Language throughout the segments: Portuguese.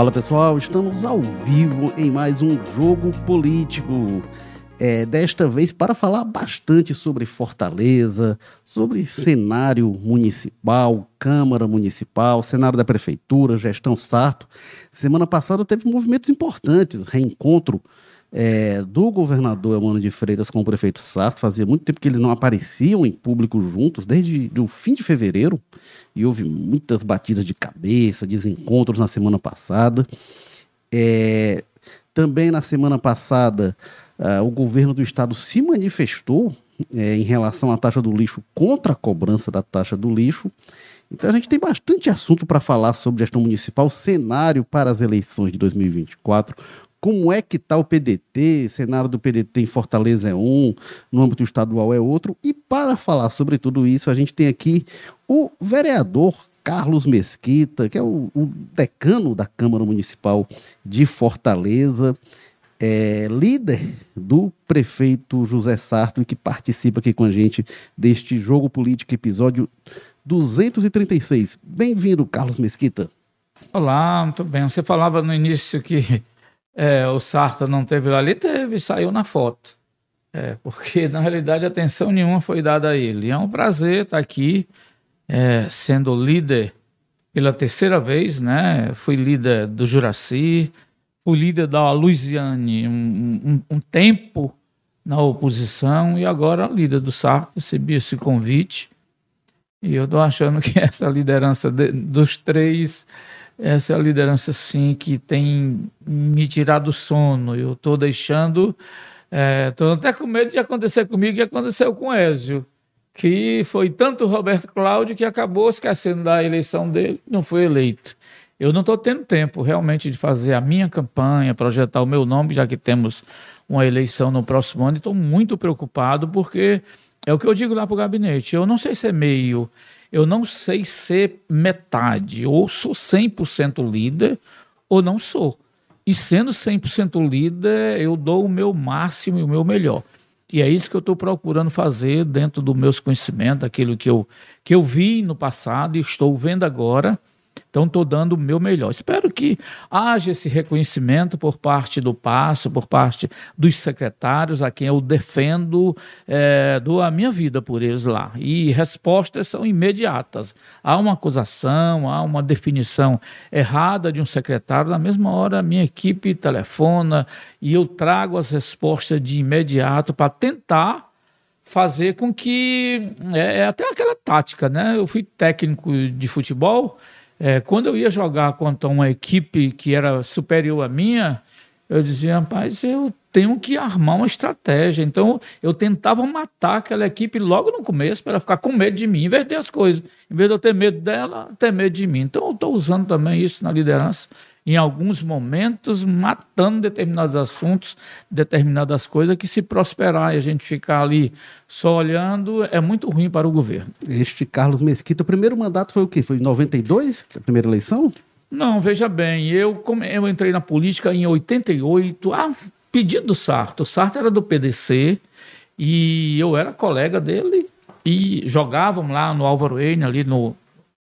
Fala pessoal, estamos ao vivo em mais um jogo político. É, desta vez para falar bastante sobre Fortaleza, sobre cenário municipal, Câmara Municipal, cenário da Prefeitura, gestão Sarto. Semana passada teve movimentos importantes, reencontro é, do governador Emmanuel de Freitas com o prefeito Sarto. Fazia muito tempo que eles não apareciam em público juntos, desde o fim de fevereiro, e houve muitas batidas de cabeça, desencontros na semana passada. É, também na semana passada, uh, o governo do estado se manifestou é, em relação à taxa do lixo contra a cobrança da taxa do lixo. Então a gente tem bastante assunto para falar sobre gestão municipal, cenário para as eleições de 2024, como é que está o PDT, cenário do PDT em Fortaleza é um, no âmbito estadual é outro. E para falar sobre tudo isso, a gente tem aqui o vereador Carlos Mesquita, que é o, o decano da Câmara Municipal de Fortaleza, é, líder do prefeito José Sarto, que participa aqui com a gente deste Jogo Político, episódio 236. Bem-vindo, Carlos Mesquita. Olá, muito bem. Você falava no início que é, o Sarto não teve lá ali, teve, saiu na foto. É, porque na realidade atenção nenhuma foi dada a ele. É um prazer estar aqui, é, sendo líder pela terceira vez, né? Fui líder do Juraci, fui líder da Luiziane um, um, um tempo na oposição e agora líder do Sarto. Recebi esse convite e eu estou achando que essa liderança de, dos três essa é a liderança, sim, que tem me tirado do sono. Eu estou deixando. Estou é, até com medo de acontecer comigo que aconteceu com Ézio, que foi tanto Roberto Cláudio que acabou esquecendo da eleição dele, não foi eleito. Eu não estou tendo tempo realmente de fazer a minha campanha, projetar o meu nome, já que temos uma eleição no próximo ano, estou muito preocupado porque é o que eu digo lá para o gabinete. Eu não sei ser meio eu não sei ser metade, ou sou 100% líder, ou não sou. E sendo 100% líder, eu dou o meu máximo e o meu melhor. E é isso que eu estou procurando fazer dentro dos meus conhecimentos, aquilo que eu, que eu vi no passado e estou vendo agora então, estou dando o meu melhor. Espero que haja esse reconhecimento por parte do Passo, por parte dos secretários, a quem eu defendo, é, dou a minha vida por eles lá. E respostas são imediatas. Há uma acusação, há uma definição errada de um secretário, na mesma hora a minha equipe telefona e eu trago as respostas de imediato para tentar fazer com que é, é, até aquela tática, né? Eu fui técnico de futebol é, quando eu ia jogar contra uma equipe que era superior à minha, eu dizia, rapaz, eu tenho que armar uma estratégia. Então, eu tentava matar aquela equipe logo no começo para ficar com medo de mim, inverter as coisas. Em vez de eu ter medo dela, ter medo de mim. Então, eu estou usando também isso na liderança em alguns momentos, matando determinados assuntos, determinadas coisas, que se prosperar e a gente ficar ali só olhando, é muito ruim para o governo. Este Carlos Mesquita, o primeiro mandato foi o quê? Foi em 92, a primeira eleição? Não, veja bem, eu, eu entrei na política em 88, a pedido do Sarto. O Sarto era do PDC e eu era colega dele e jogávamos lá no Álvaro Eine, ali no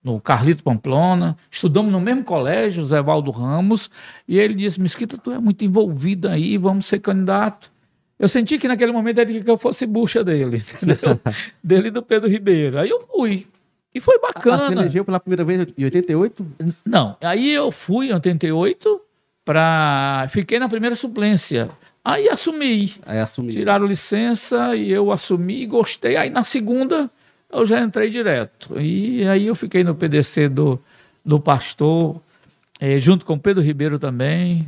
no Carlito Pamplona, estudamos no mesmo colégio, Zé Valdo Ramos, e ele disse, Mesquita, tu é muito envolvido aí, vamos ser candidato. Eu senti que naquele momento ele queria que eu fosse bucha dele, entendeu? dele e do Pedro Ribeiro. Aí eu fui. E foi bacana. Ah, você elegeu pela primeira vez em 88? Não, aí eu fui em 88 para... Fiquei na primeira suplência. Aí assumi. Aí assumi. Tiraram licença e eu assumi e gostei. Aí na segunda eu já entrei direto. E aí eu fiquei no PDC do, do pastor, é, junto com Pedro Ribeiro também.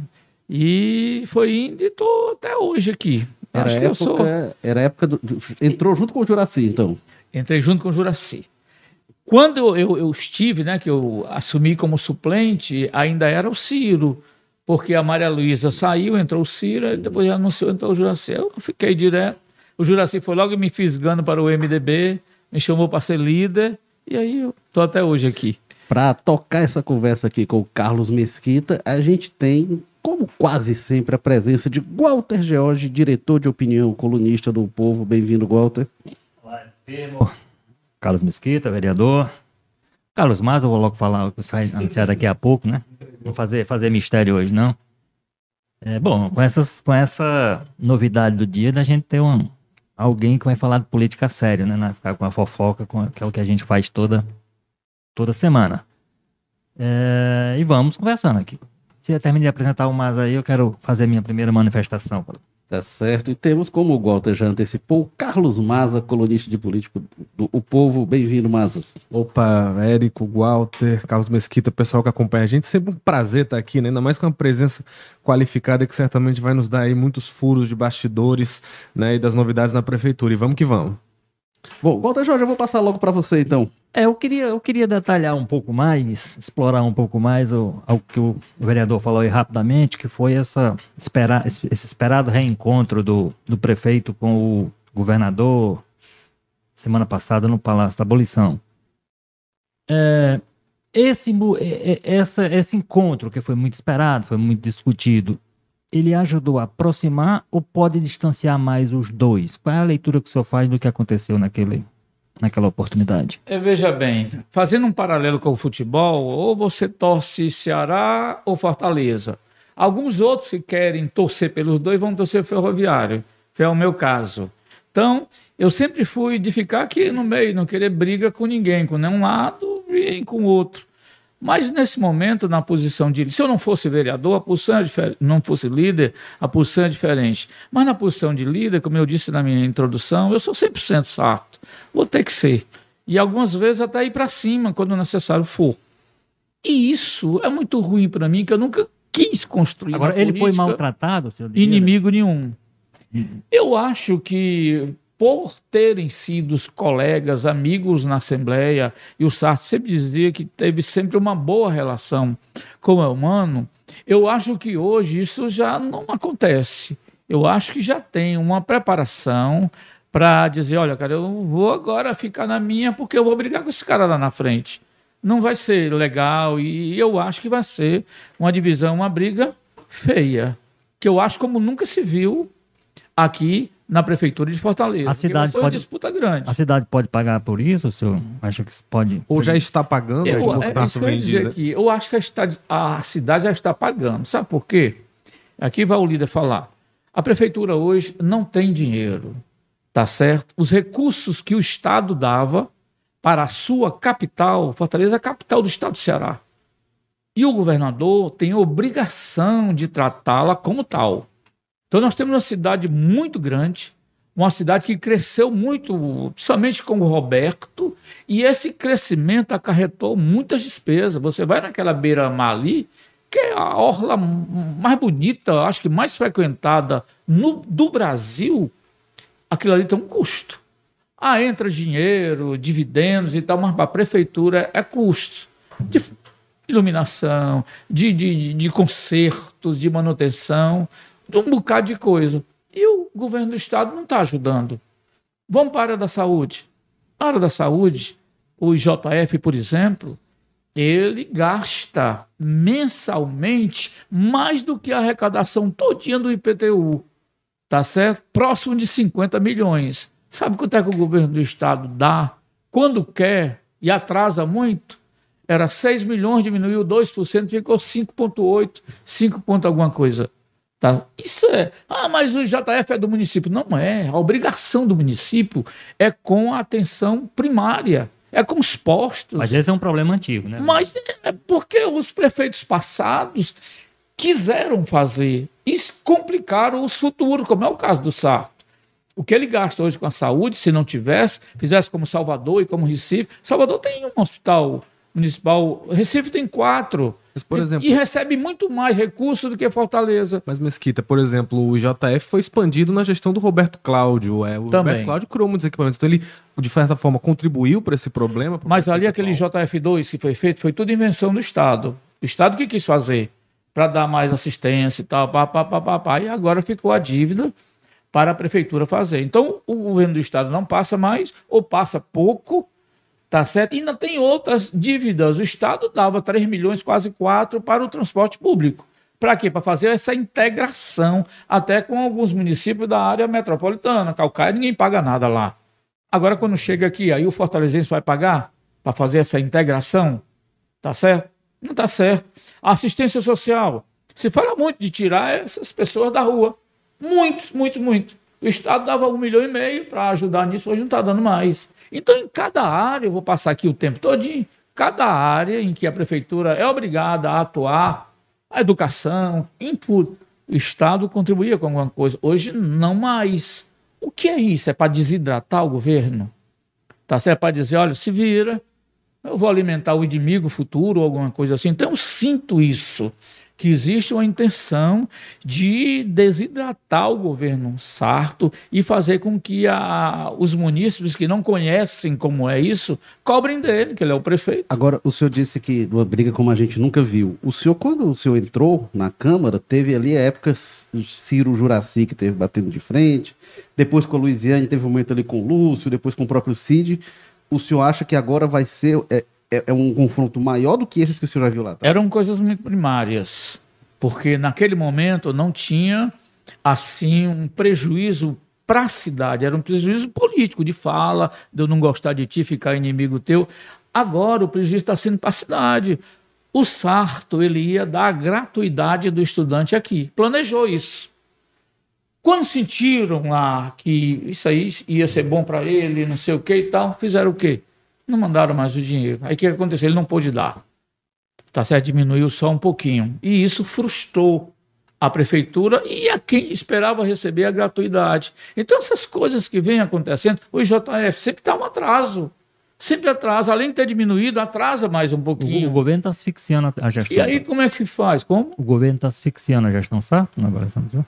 E foi indo e estou até hoje aqui. Era Acho época, que eu sou. Era época do. Entrou junto com o Juraci, então? Entrei junto com o Juraci. Quando eu, eu, eu, estive, né, que eu assumi como suplente, ainda era o Ciro, porque a Maria Luísa saiu, entrou o Ciro, depois anunciou, entrou o Juraci. Eu fiquei direto. O Juraci foi logo me fisgando para o MDB me chamou para ser líder e aí eu tô até hoje aqui. Para tocar essa conversa aqui com o Carlos Mesquita, a gente tem, como quase sempre, a presença de Walter George, diretor de opinião, colunista do Povo. Bem-vindo, Walter. Olá, enfermo. Carlos Mesquita, vereador. Carlos Maza, eu vou logo falar, sai anunciar daqui a pouco, né? Não fazer, fazer mistério hoje, não. É bom, com, essas, com essa novidade do dia, da gente ter um, alguém que vai falar de política sério, né? Não vai ficar com a fofoca, com, que é o que a gente faz toda, toda semana. É, e vamos conversando aqui. Se eu terminar de apresentar o Mas aí, eu quero fazer minha primeira manifestação. Tá certo. E temos, como o Walter já antecipou, Carlos Maza, colunista de político do O Povo. Bem-vindo, Maza. Opa, Érico, Walter, Carlos Mesquita, pessoal que acompanha a gente. Sempre um prazer estar aqui, né? ainda mais com uma presença qualificada que certamente vai nos dar aí muitos furos de bastidores né? e das novidades na prefeitura. E vamos que vamos. Bom, Walter Jorge, eu vou passar logo para você então. É, eu queria, eu queria detalhar um pouco mais, explorar um pouco mais o, o que o vereador falou aí rapidamente, que foi essa esperar, esse, esperado reencontro do, do prefeito com o governador semana passada no Palácio da Abolição. É, esse, essa, esse encontro que foi muito esperado, foi muito discutido, ele ajudou a aproximar ou pode distanciar mais os dois? Qual é a leitura que o senhor faz do que aconteceu naquele, naquela oportunidade? É, veja bem, fazendo um paralelo com o futebol, ou você torce Ceará ou Fortaleza. Alguns outros que querem torcer pelos dois vão torcer Ferroviário, que é o meu caso. Então, eu sempre fui de ficar aqui no meio, não querer briga com ninguém, com nenhum lado e com o outro. Mas nesse momento, na posição de. Se eu não fosse vereador, a posição é diferente. Não fosse líder, a posição é diferente. Mas na posição de líder, como eu disse na minha introdução, eu sou 100% sarto. Vou ter que ser. E algumas vezes até ir para cima, quando necessário for. E isso é muito ruim para mim, que eu nunca quis construir. Agora, ele foi maltratado, senhor? Inimigo nenhum. Eu acho que por terem sido colegas, amigos na Assembleia, e o Sartre sempre dizia que teve sempre uma boa relação com o humano, eu acho que hoje isso já não acontece. Eu acho que já tem uma preparação para dizer: olha, cara, eu vou agora ficar na minha porque eu vou brigar com esse cara lá na frente. Não vai ser legal e eu acho que vai ser uma divisão, uma briga feia, que eu acho como nunca se viu aqui na prefeitura de Fortaleza. A cidade pode, disputa grande. A cidade pode pagar por isso, o senhor acha que pode? Ou já está pagando? Eu, é, é isso que eu dizer aqui. Eu acho que a cidade, a cidade já está pagando. Sabe por quê? Aqui vai o líder falar. A prefeitura hoje não tem dinheiro, tá certo? Os recursos que o Estado dava para a sua capital, Fortaleza é a capital do Estado do Ceará. E o governador tem obrigação de tratá-la como tal. Então nós temos uma cidade muito grande, uma cidade que cresceu muito, somente com o Roberto, e esse crescimento acarretou muitas despesas. Você vai naquela beira-mar ali, que é a orla mais bonita, acho que mais frequentada no, do Brasil, aquilo ali tem um custo. Ah, entra dinheiro, dividendos e tal, mas para a prefeitura é custo. De iluminação, de, de, de consertos, de manutenção de um bocado de coisa. E o governo do estado não está ajudando. Vamos para a área da saúde. A área da saúde, o IJF, por exemplo, ele gasta mensalmente mais do que a arrecadação todinha do IPTU. Tá certo? Próximo de 50 milhões. Sabe quanto é que o governo do estado dá quando quer e atrasa muito? Era 6 milhões, diminuiu 2%, ficou 5,8, 5 ponto alguma coisa. Tá? Isso é. Ah, mas o JF é do município. Não é. A obrigação do município é com a atenção primária. É com os postos. Mas esse é um problema antigo, né? Mas é porque os prefeitos passados quiseram fazer e complicaram os futuros, como é o caso do Sarto. O que ele gasta hoje com a saúde, se não tivesse, fizesse como Salvador e como Recife. Salvador tem um hospital municipal, Recife tem quatro. Mas, por exemplo, e, recebe muito mais recursos do que Fortaleza. Mas, Mesquita, por exemplo, o JF foi expandido na gestão do Roberto Cláudio. É, o Também. Roberto Cláudio criou muitos equipamentos. Então, ele, de certa forma, contribuiu para esse problema. Mas ali, aquele JF2 que foi feito, foi tudo invenção do Estado. O Estado que quis fazer para dar mais assistência e tal, pá, pá, pá, pá, pá, e agora ficou a dívida para a prefeitura fazer. Então, o governo do Estado não passa mais, ou passa pouco, Tá certo? E ainda tem outras dívidas. O Estado dava 3 milhões, quase 4, para o transporte público. Para quê? Para fazer essa integração até com alguns municípios da área metropolitana. Calcaia, ninguém paga nada lá. Agora, quando chega aqui, aí o fortalezense vai pagar para fazer essa integração, tá certo? Não está certo. A assistência social. Se fala muito de tirar essas pessoas da rua. Muitos, muito, muito. O Estado dava um milhão e meio para ajudar nisso, hoje não está dando mais. Então, em cada área, eu vou passar aqui o tempo todinho, cada área em que a prefeitura é obrigada a atuar, a educação, em tudo, o Estado contribuía com alguma coisa. Hoje, não mais. O que é isso? É para desidratar o governo? Tá certo? É para dizer, olha, se vira, eu vou alimentar o inimigo futuro alguma coisa assim. Então, eu sinto isso que existe uma intenção de desidratar o governo sarto e fazer com que a, os munícipes que não conhecem como é isso cobrem dele, que ele é o prefeito. Agora, o senhor disse que uma briga como a gente nunca viu. O senhor, quando o senhor entrou na Câmara, teve ali a época Ciro Juraci, que teve batendo de frente, depois com a Luiziane, teve um momento ali com o Lúcio, depois com o próprio Cid. O senhor acha que agora vai ser. É, é, é, um confronto maior do que esses que o senhor já viu lá? Eram coisas muito primárias, porque naquele momento não tinha assim um prejuízo para a cidade, era um prejuízo político de fala, de eu não gostar de ti, ficar inimigo teu. Agora o prejuízo está sendo para a cidade. O Sarto ele ia dar a gratuidade do estudante aqui, planejou isso. Quando sentiram lá que isso aí ia ser bom para ele, não sei o que e tal, fizeram o quê? não mandaram mais o dinheiro. Aí o que aconteceu? Ele não pôde dar. Tá certo? Diminuiu só um pouquinho. E isso frustrou a prefeitura e a quem esperava receber a gratuidade. Então, essas coisas que vêm acontecendo, o IJF sempre está um atraso. Sempre atrasa, além de ter diminuído, atrasa mais um pouquinho. O, o governo está asfixiando a gestão. E aí, como é que faz? Como? O governo está asfixiando a gestão, certo? Na avaliação do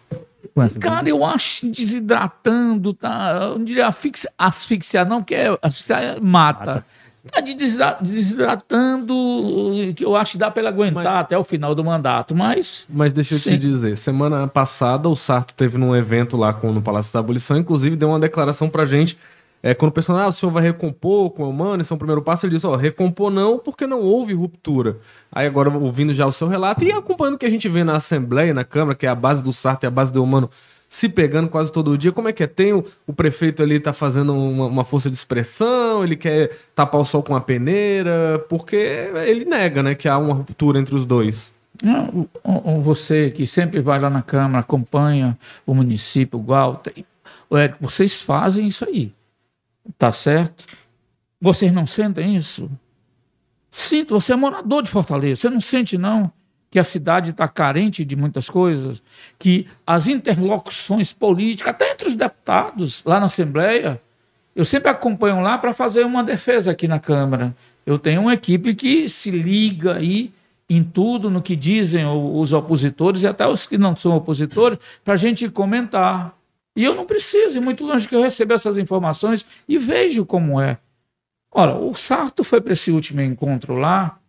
Cara, eu acho desidratando, tá? Eu não diria asfixia, asfixiar, não, porque é, asfixiar mata. Está desidratando, que eu acho que dá para ele aguentar mas, até o final do mandato, mas. Mas deixa eu sim. te dizer, semana passada o Sarto teve num evento lá com, no Palácio da Abolição, inclusive deu uma declaração para gente é, quando o pessoal, ah, o senhor vai recompor com o humano, esse é o primeiro passo, ele diz, ó, recompor não, porque não houve ruptura. Aí agora, ouvindo já o seu relato e acompanhando o que a gente vê na Assembleia, na Câmara, que é a base do Sarto e a base do humano, se pegando quase todo dia, como é que é? Tem o, o prefeito ali tá fazendo uma, uma, força de expressão, ele quer tapar o sol com a peneira, porque ele nega, né, que há uma ruptura entre os dois. Não, você que sempre vai lá na Câmara, acompanha o município, o Walter, vocês fazem isso aí. Tá certo? Vocês não sentem isso? Sinto, você é morador de Fortaleza, você não sente, não, que a cidade está carente de muitas coisas, que as interlocuções políticas, até entre os deputados lá na Assembleia, eu sempre acompanho lá para fazer uma defesa aqui na Câmara. Eu tenho uma equipe que se liga aí em tudo, no que dizem os opositores e até os que não são opositores, para a gente comentar. E eu não preciso ir muito longe que eu receba essas informações e vejo como é. Ora, o Sarto foi para esse último encontro lá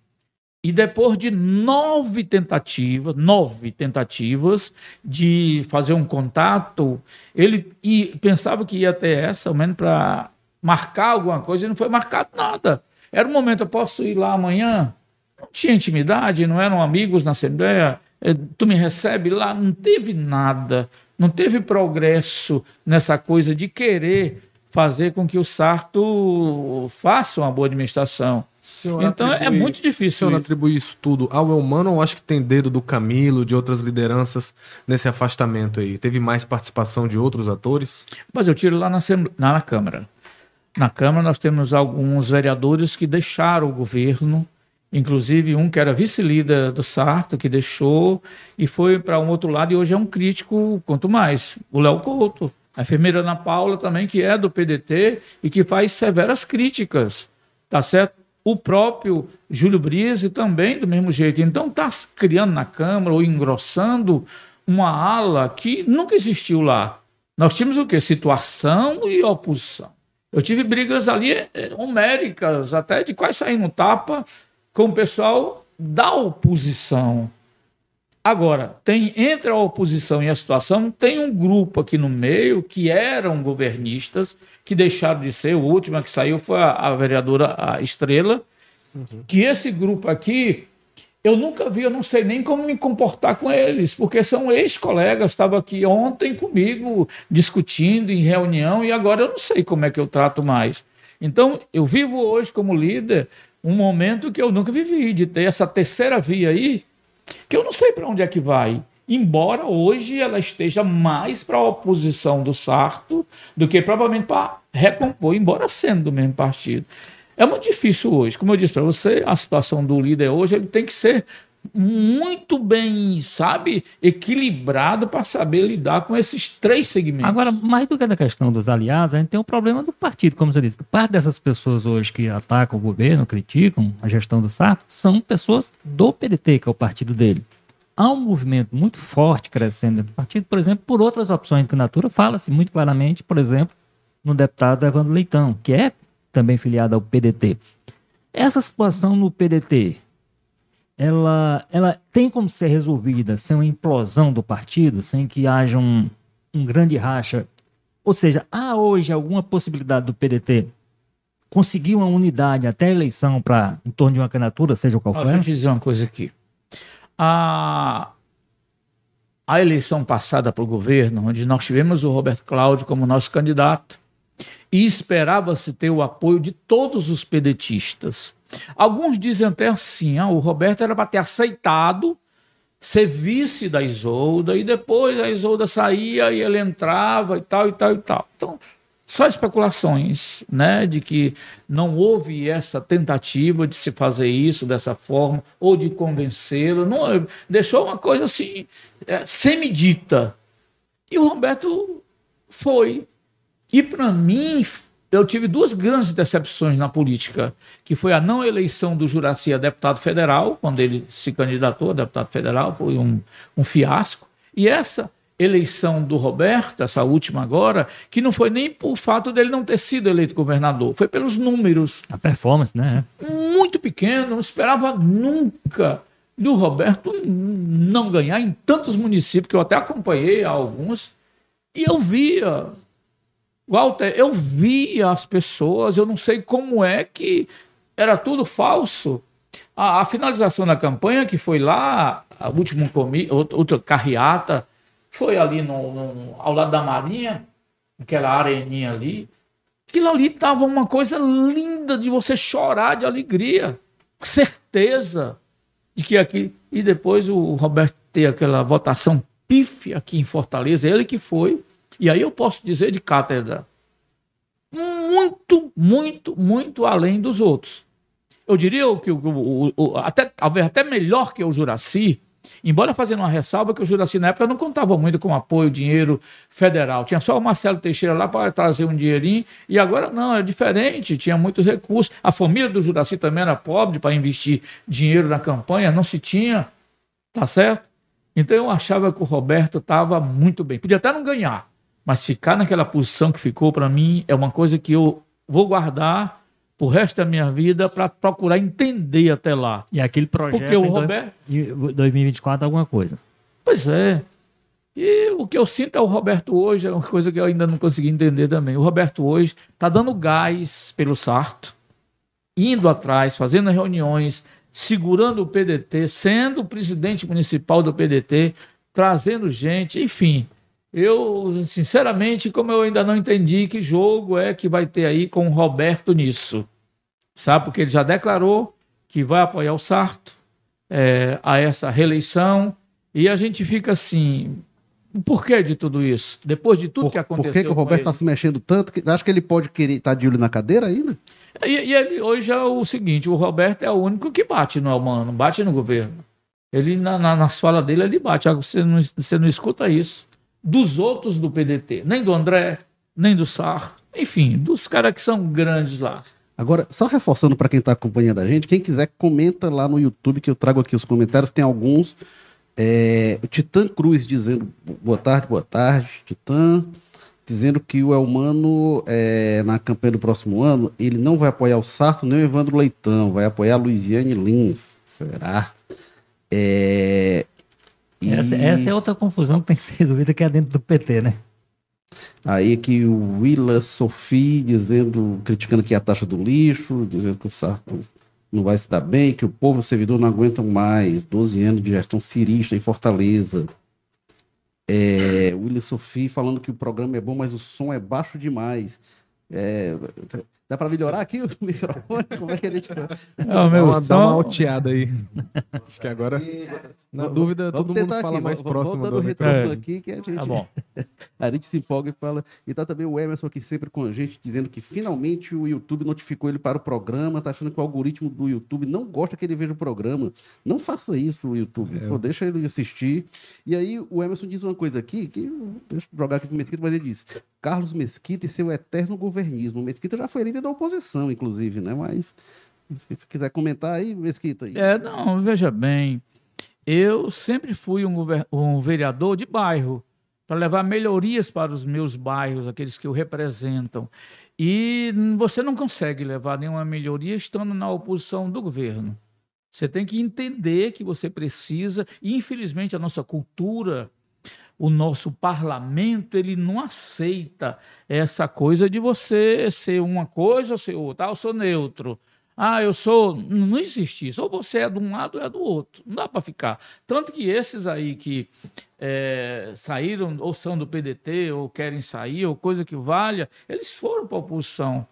e depois de nove tentativas, nove tentativas de fazer um contato, ele e pensava que ia ter essa, ao menos para marcar alguma coisa, e não foi marcado nada. Era um momento, eu posso ir lá amanhã? Não tinha intimidade, não eram amigos na Assembleia, eh, tu me recebe lá, não teve nada. Não teve progresso nessa coisa de querer fazer com que o Sarto faça uma boa administração. Então é atribui, é muito difícil. O senhor atribui isso tudo ao Elmano ou acho que tem dedo do Camilo, de outras lideranças nesse afastamento aí? Teve mais participação de outros atores? Mas eu tiro lá na, na Câmara. Na Câmara nós temos alguns vereadores que deixaram o governo Inclusive, um que era vice-líder do Sarto, que deixou e foi para um outro lado, e hoje é um crítico, quanto mais. O Léo Couto, a enfermeira Ana Paula também, que é do PDT e que faz severas críticas, tá certo? O próprio Júlio Brise também, do mesmo jeito. Então, está criando na Câmara ou engrossando uma ala que nunca existiu lá. Nós tínhamos o quê? Situação e oposição. Eu tive brigas ali é, homéricas, até de quase sair no tapa com o pessoal da oposição. Agora, tem entre a oposição e a situação, tem um grupo aqui no meio que eram governistas, que deixaram de ser, o último que saiu foi a, a vereadora a Estrela, uhum. que esse grupo aqui, eu nunca vi, eu não sei nem como me comportar com eles, porque são ex-colegas, estavam aqui ontem comigo discutindo em reunião e agora eu não sei como é que eu trato mais. Então, eu vivo hoje como líder um momento que eu nunca vivi, de ter essa terceira via aí, que eu não sei para onde é que vai. Embora hoje ela esteja mais para a oposição do Sarto do que provavelmente para recompor, embora sendo do mesmo partido. É muito difícil hoje. Como eu disse para você, a situação do líder hoje ele tem que ser muito bem, sabe, equilibrado para saber lidar com esses três segmentos. Agora, mais do que a questão dos aliados, a gente tem o problema do partido, como você disse. Parte dessas pessoas hoje que atacam o governo, criticam a gestão do Sarto, são pessoas do PDT, que é o partido dele. Há um movimento muito forte crescendo do partido, por exemplo, por outras opções de candidatura. Fala-se muito claramente, por exemplo, no deputado Evandro Leitão, que é também filiado ao PDT. Essa situação no PDT, ela, ela tem como ser resolvida sem uma implosão do partido, sem que haja um, um grande racha? Ou seja, há hoje alguma possibilidade do PDT conseguir uma unidade até a eleição para em torno de uma candidatura, seja qual for? Deixa eu te dizer uma coisa aqui. A, a eleição passada para o governo, onde nós tivemos o Roberto Cláudio como nosso candidato, e esperava-se ter o apoio de todos os pedetistas. Alguns dizem até assim: ah, o Roberto era para ter aceitado ser vice da Isolda, e depois a Isolda saía e ele entrava e tal, e tal, e tal. Então, só especulações, né, de que não houve essa tentativa de se fazer isso dessa forma, ou de convencê-lo, não, deixou uma coisa assim, é, semidita. E o Roberto foi. E para mim, eu tive duas grandes decepções na política, que foi a não eleição do Juraci a deputado federal, quando ele se candidatou a deputado federal, foi um, um fiasco, e essa eleição do Roberto, essa última agora, que não foi nem por fato dele não ter sido eleito governador, foi pelos números. A performance, né? Muito pequeno, não esperava nunca do Roberto não ganhar em tantos municípios, que eu até acompanhei alguns, e eu via Walter, eu via as pessoas, eu não sei como é que era tudo falso. A, a finalização da campanha, que foi lá, a última comi, outra carreata, foi ali no, no, ao lado da Marinha, aquela areninha ali. Aquilo ali estava uma coisa linda de você chorar de alegria, certeza de que aqui. E depois o Roberto ter aquela votação pífia aqui em Fortaleza, ele que foi e aí eu posso dizer de cátedra, muito, muito, muito além dos outros. Eu diria que o, o, o, até, até melhor que o Juraci, embora fazendo uma ressalva que o Juraci na época não contava muito com apoio, dinheiro federal. Tinha só o Marcelo Teixeira lá para trazer um dinheirinho, e agora não, é diferente, tinha muitos recursos. A família do Juraci também era pobre para investir dinheiro na campanha, não se tinha, tá certo? Então eu achava que o Roberto estava muito bem. Podia até não ganhar, mas ficar naquela posição que ficou, para mim, é uma coisa que eu vou guardar o resto da minha vida para procurar entender até lá. E aquele projeto Porque o Roberto... em 2024 alguma coisa. Pois é. E o que eu sinto é o Roberto hoje, é uma coisa que eu ainda não consegui entender também. O Roberto hoje está dando gás pelo Sarto, indo atrás, fazendo reuniões, segurando o PDT, sendo o presidente municipal do PDT, trazendo gente, enfim. Eu, sinceramente, como eu ainda não entendi que jogo é que vai ter aí com o Roberto nisso. Sabe? Porque ele já declarou que vai apoiar o Sarto é, a essa reeleição. E a gente fica assim. Por que de tudo isso? Depois de tudo por, que aconteceu. Por que, que o Roberto está se mexendo tanto? Que, acho que ele pode querer estar tá de olho na cadeira ainda? E, e ele, hoje é o seguinte: o Roberto é o único que bate no Almano, bate no governo. Ele, na, na, nas falas dele, ele bate. Você não, você não escuta isso dos outros do PDT, nem do André, nem do Sar, enfim, dos caras que são grandes lá. Agora, só reforçando para quem está acompanhando a gente, quem quiser comenta lá no YouTube que eu trago aqui os comentários, tem alguns. É, o Titã Cruz dizendo boa tarde, boa tarde, Titã, dizendo que o Elmano, é, na campanha do próximo ano, ele não vai apoiar o Sarto nem o Evandro Leitão, vai apoiar a Luiziane Lins. Será? É, e... Essa, essa, é outra confusão que tem que ser resolvida que é dentro do PT, né? Aí que o Willa Sophie dizendo, criticando que a taxa do lixo, dizendo que o Sarto não vai se dar bem, que o povo servidor não aguenta mais, 12 anos de gestão cirista em Fortaleza. É, Willa Sophie falando que o programa é bom, mas o som é baixo demais. É, Dá para melhorar aqui o microfone? Como é que a gente. É, o meu Dá uma, alteada aí. Acho que agora, na dúvida, Vamos todo mundo fala aqui, mais vamos- próximo vamos do dando retorno É. aqui que a gente, Tá bom. a gente se empolga e fala. E tá também o Emerson aqui sempre com a gente, dizendo que finalmente o YouTube notificou ele para o programa, tá achando que o algoritmo do YouTube não gosta que ele veja o programa. Não faça isso, YouTube. É. Pô, deixa ele assistir. E aí o Emerson diz uma coisa aqui, que deixa eu jogar aqui pro Mesquita, mas ele diz: Carlos Mesquita e seu eterno governismo. O Mesquita já foi líder da oposição, inclusive, né? Mas se se quiser comentar aí, Mesquita. aí. É, não, veja bem. Eu sempre fui um, um vereador de bairro, para levar melhorias para os meus bairros, aqueles que o representam. E você não consegue levar nenhuma melhoria estando na oposição do governo. Você tem que entender que você precisa, e infelizmente a nossa cultura, o nosso parlamento, ele não aceita essa coisa de você ser uma coisa ou ser outra. Ah, eu sou neutro. Ah, eu sou. Não existe isso. Ou você é de um lado ou é do outro. Não dá para ficar. Tanto que esses aí que eh, saíram, ou são do PDT, ou querem sair, ou coisa que valha, eles foram para a oposição.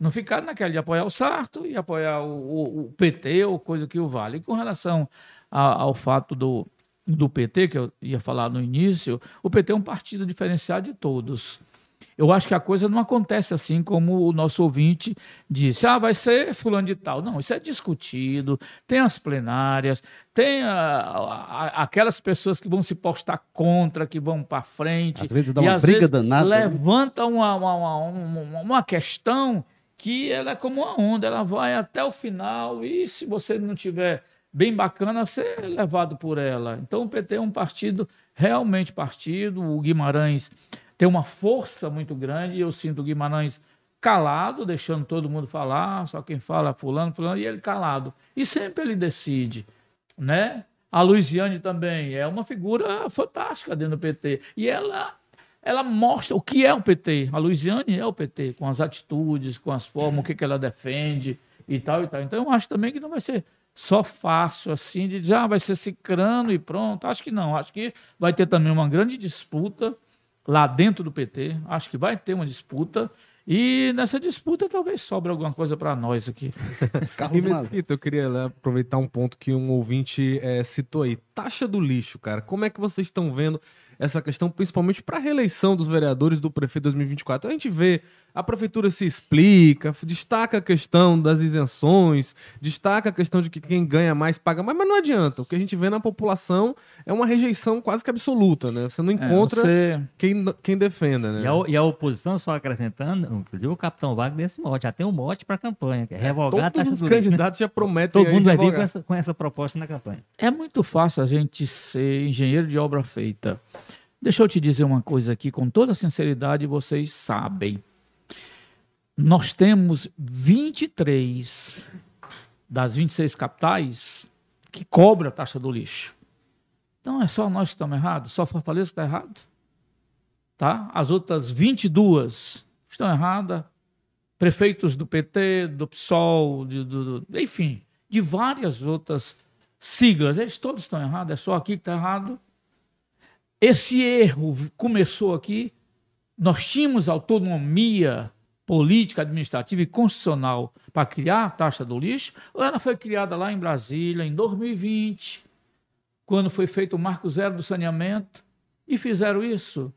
Não ficaram naquela de apoiar o Sarto e apoiar o, o- o PT ou coisa que o vale. E com relação a- ao fato do, do PT, que eu ia falar no início, o PT é um partido diferenciado de todos. Eu acho que a coisa não acontece assim como o nosso ouvinte disse. Ah, vai ser fulano de tal. Não, isso é discutido, tem as plenárias, tem a- a- aquelas pessoas que vão se postar contra, que vão para frente. Às vezes dá uma briga danada, né? Levanta uma, uma, uma, uma, uma questão que ela é como uma onda, ela vai até o final e se você não tiver bem bacana, é levado por ela. Então o PT é um partido realmente partido, o Guimarães tem uma força muito grande, eu sinto o Guimarães calado, deixando todo mundo falar, só quem fala é fulano, fulano, e ele calado. E sempre ele decide, né? A Luiziane também é uma figura fantástica dentro do PT. E ela, ela mostra o que é o PT. A Luiziane é o PT, com as atitudes, com as formas, o que, que ela defende e tal e tal. Então eu acho também que não vai ser só fácil assim de dizer, ah, vai ser cicrano e pronto. Acho que não. Acho que vai ter também uma grande disputa lá dentro do PT. Acho que vai ter uma disputa. E nessa disputa talvez sobre alguma coisa para nós aqui. Carlos. Mesquita, eu queria né, aproveitar um ponto que um ouvinte eh, citou aí. Taxa do lixo, cara. Como é que vocês estão vendo essa questão, principalmente para a reeleição dos vereadores do prefeito 2024? A gente vê, a prefeitura se explica, destaca a questão das isenções, destaca a questão de que quem ganha mais paga mais, mas não adianta. O que a gente vê na população é uma rejeição quase que absoluta, né? Você não É, encontra você- quem, quem defenda, né? E a, e a oposição, só acrescentando, inclusive o capitão Wagner desse mote, já tem um mote para a campanha, que é revogar a taxa Todos os do lixo, né? candidatos já prometem Todo mundo vai vir com essa, com essa proposta na campanha. É muito fácil a gente ser engenheiro de obra feita. Deixa eu te dizer uma coisa aqui, com toda sinceridade, vocês sabem. Nós temos 23 das 26 capitais que cobra a taxa do lixo. Então é só nós que estamos errados? Só Fortaleza que está errado? Tá? As outras 22 estão erradas. Prefeitos do PT, do PSOL, de- do- enfim, de várias outras siglas, eles todos estão errados, é só aqui que está errado. Esse erro começou aqui. Nós tínhamos autonomia política, administrativa e constitucional para criar a taxa do lixo, ela foi criada lá em Brasília em 2020, quando foi feito o marco zero do saneamento, e fizeram isso.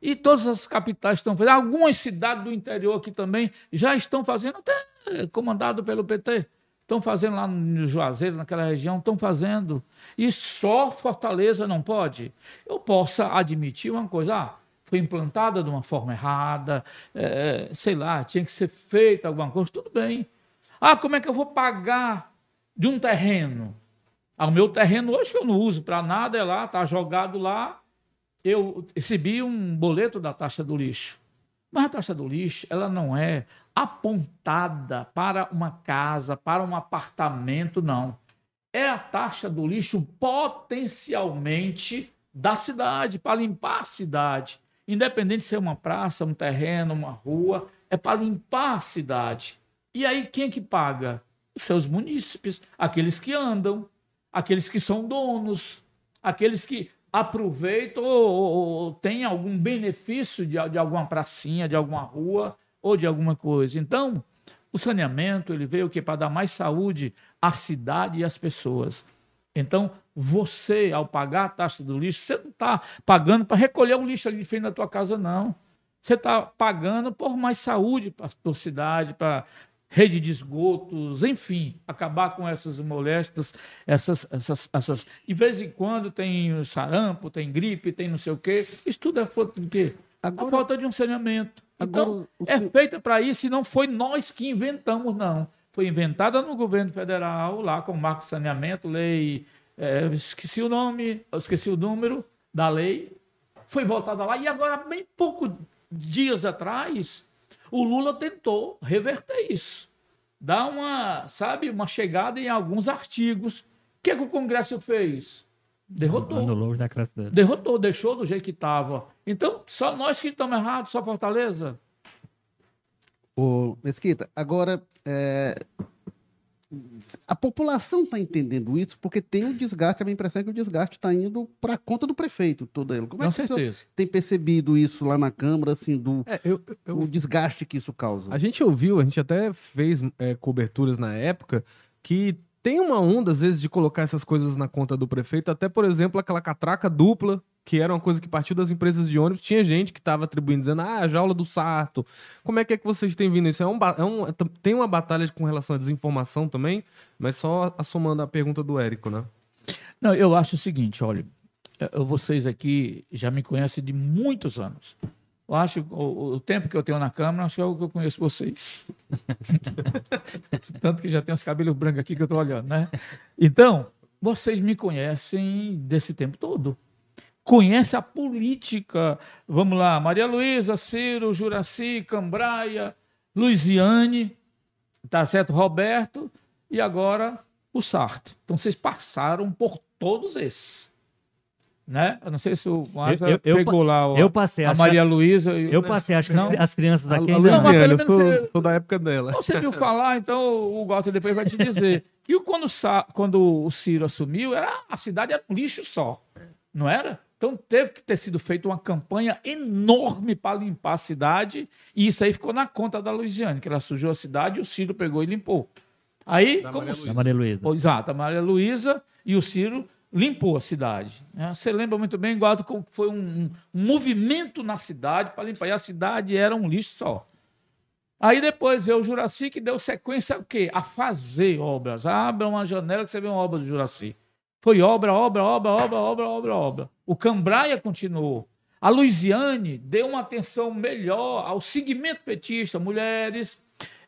E todas as capitais estão fazendo. Algumas cidades do interior aqui também já estão fazendo, até comandado pelo PT. Estão fazendo lá no Juazeiro, naquela região, estão fazendo. E só Fortaleza não pode. Eu posso admitir uma coisa, ah, foi implantada de uma forma errada, eh, sei lá, tinha que ser feita alguma coisa, tudo bem. Ah, como é que eu vou pagar de um terreno? Ah, o meu terreno hoje que eu não uso para nada, é lá, está jogado lá, eu recebi um boleto da taxa do lixo. Mas a taxa do lixo, ela não é apontada para uma casa, para um apartamento, não. É a taxa do lixo potencialmente da cidade, para limpar a cidade. Independente de ser uma praça, um terreno, uma rua, é para limpar a cidade. E aí quem é que paga? Os seus munícipes, aqueles que andam, aqueles que são donos, aqueles que aproveitam ou, ou, ou têm algum benefício de, de alguma pracinha, de alguma rua ou de alguma coisa. Então, O saneamento ele veio para dar mais saúde à cidade e às pessoas. Então, você, ao pagar a taxa do lixo, você não está pagando para recolher o lixo ali de frente da tua casa, não. Você está pagando por mais saúde para a tua cidade, para rede de esgotos, enfim, acabar com essas moléstias, essas, essas, essas. De vez em quando tem sarampo, tem gripe, tem não sei o quê. Isso tudo é falta de quê? Agora, a falta de um saneamento. Então, é feita para isso e não foi nós que inventamos, não. Foi inventada no governo federal, lá com o marco saneamento, lei. É, esqueci o nome, esqueci o número da lei. Foi voltada lá e agora, bem pouco dias atrás, o Lula tentou reverter isso. Dar uma, sabe, uma chegada em alguns artigos. O que, é que o Congresso fez? Derrotou. Anulou dele. Derrotou, deixou do jeito que estava. Então, só nós que estamos errados, só Fortaleza. Ô, Mesquita, agora, é, a população está entendendo isso porque tem o desgaste, a minha impressão é que o desgaste está indo para a conta do prefeito, todo ele. Como é Com que certeza. tem percebido isso lá na Câmara, assim, do é, eu, eu, o desgaste que isso causa? A gente ouviu, a gente até fez é, coberturas na época que tem uma onda, às vezes, de colocar essas coisas na conta do prefeito, até, por exemplo, aquela catraca dupla que era uma coisa que partiu das empresas de ônibus, tinha gente que estava atribuindo, dizendo, ah, a jaula do Sarto. Como é que é que vocês têm vindo isso? É um, é um, é tem uma batalha com relação à desinformação também, mas só assomando a pergunta do Érico, né? Não, eu acho o seguinte, olha, vocês aqui já me conhecem de muitos anos. Eu acho o, o tempo que eu tenho na Câmara, acho que é o que eu conheço vocês. Tanto que já tem os cabelos brancos aqui que eu estou olhando, né? Então, vocês me conhecem desse tempo todo conhece a política. Vamos lá, Maria Luísa, Ciro, Juraci, Cambraia, Luiziane, tá certo? Roberto e agora o Sarto. Então vocês passaram por todos esses. Né? Eu não sei se o Maza eu, eu, pegou lá o, eu passei, a Maria Luísa. Eu passei, acho que não, as crianças aqui a, ainda não. eu sou, sou, da época dela. Você viu falar, então o Walter depois vai te dizer que quando, quando o Ciro assumiu, era, a cidade era um lixo só, não era? Então teve que ter sido feita uma campanha enorme para limpar a cidade, e isso aí ficou na conta da Luiziane, que ela sujou a cidade e o Ciro pegou e limpou. Aí, da como. Maria Luísa. Exato, a Maria Luísa e o Ciro limpou a cidade. Né? Você lembra muito bem, igual como foi um, um movimento na cidade para limpar, e a cidade era um lixo só. Aí depois veio o Juraci que deu sequência o quê? A fazer obras. Abra uma janela que você vê uma obra do Juraci. Foi obra, obra, obra, obra, obra, obra, obra. O Cambraia continuou. A Luiziane deu uma atenção melhor ao segmento petista, mulheres,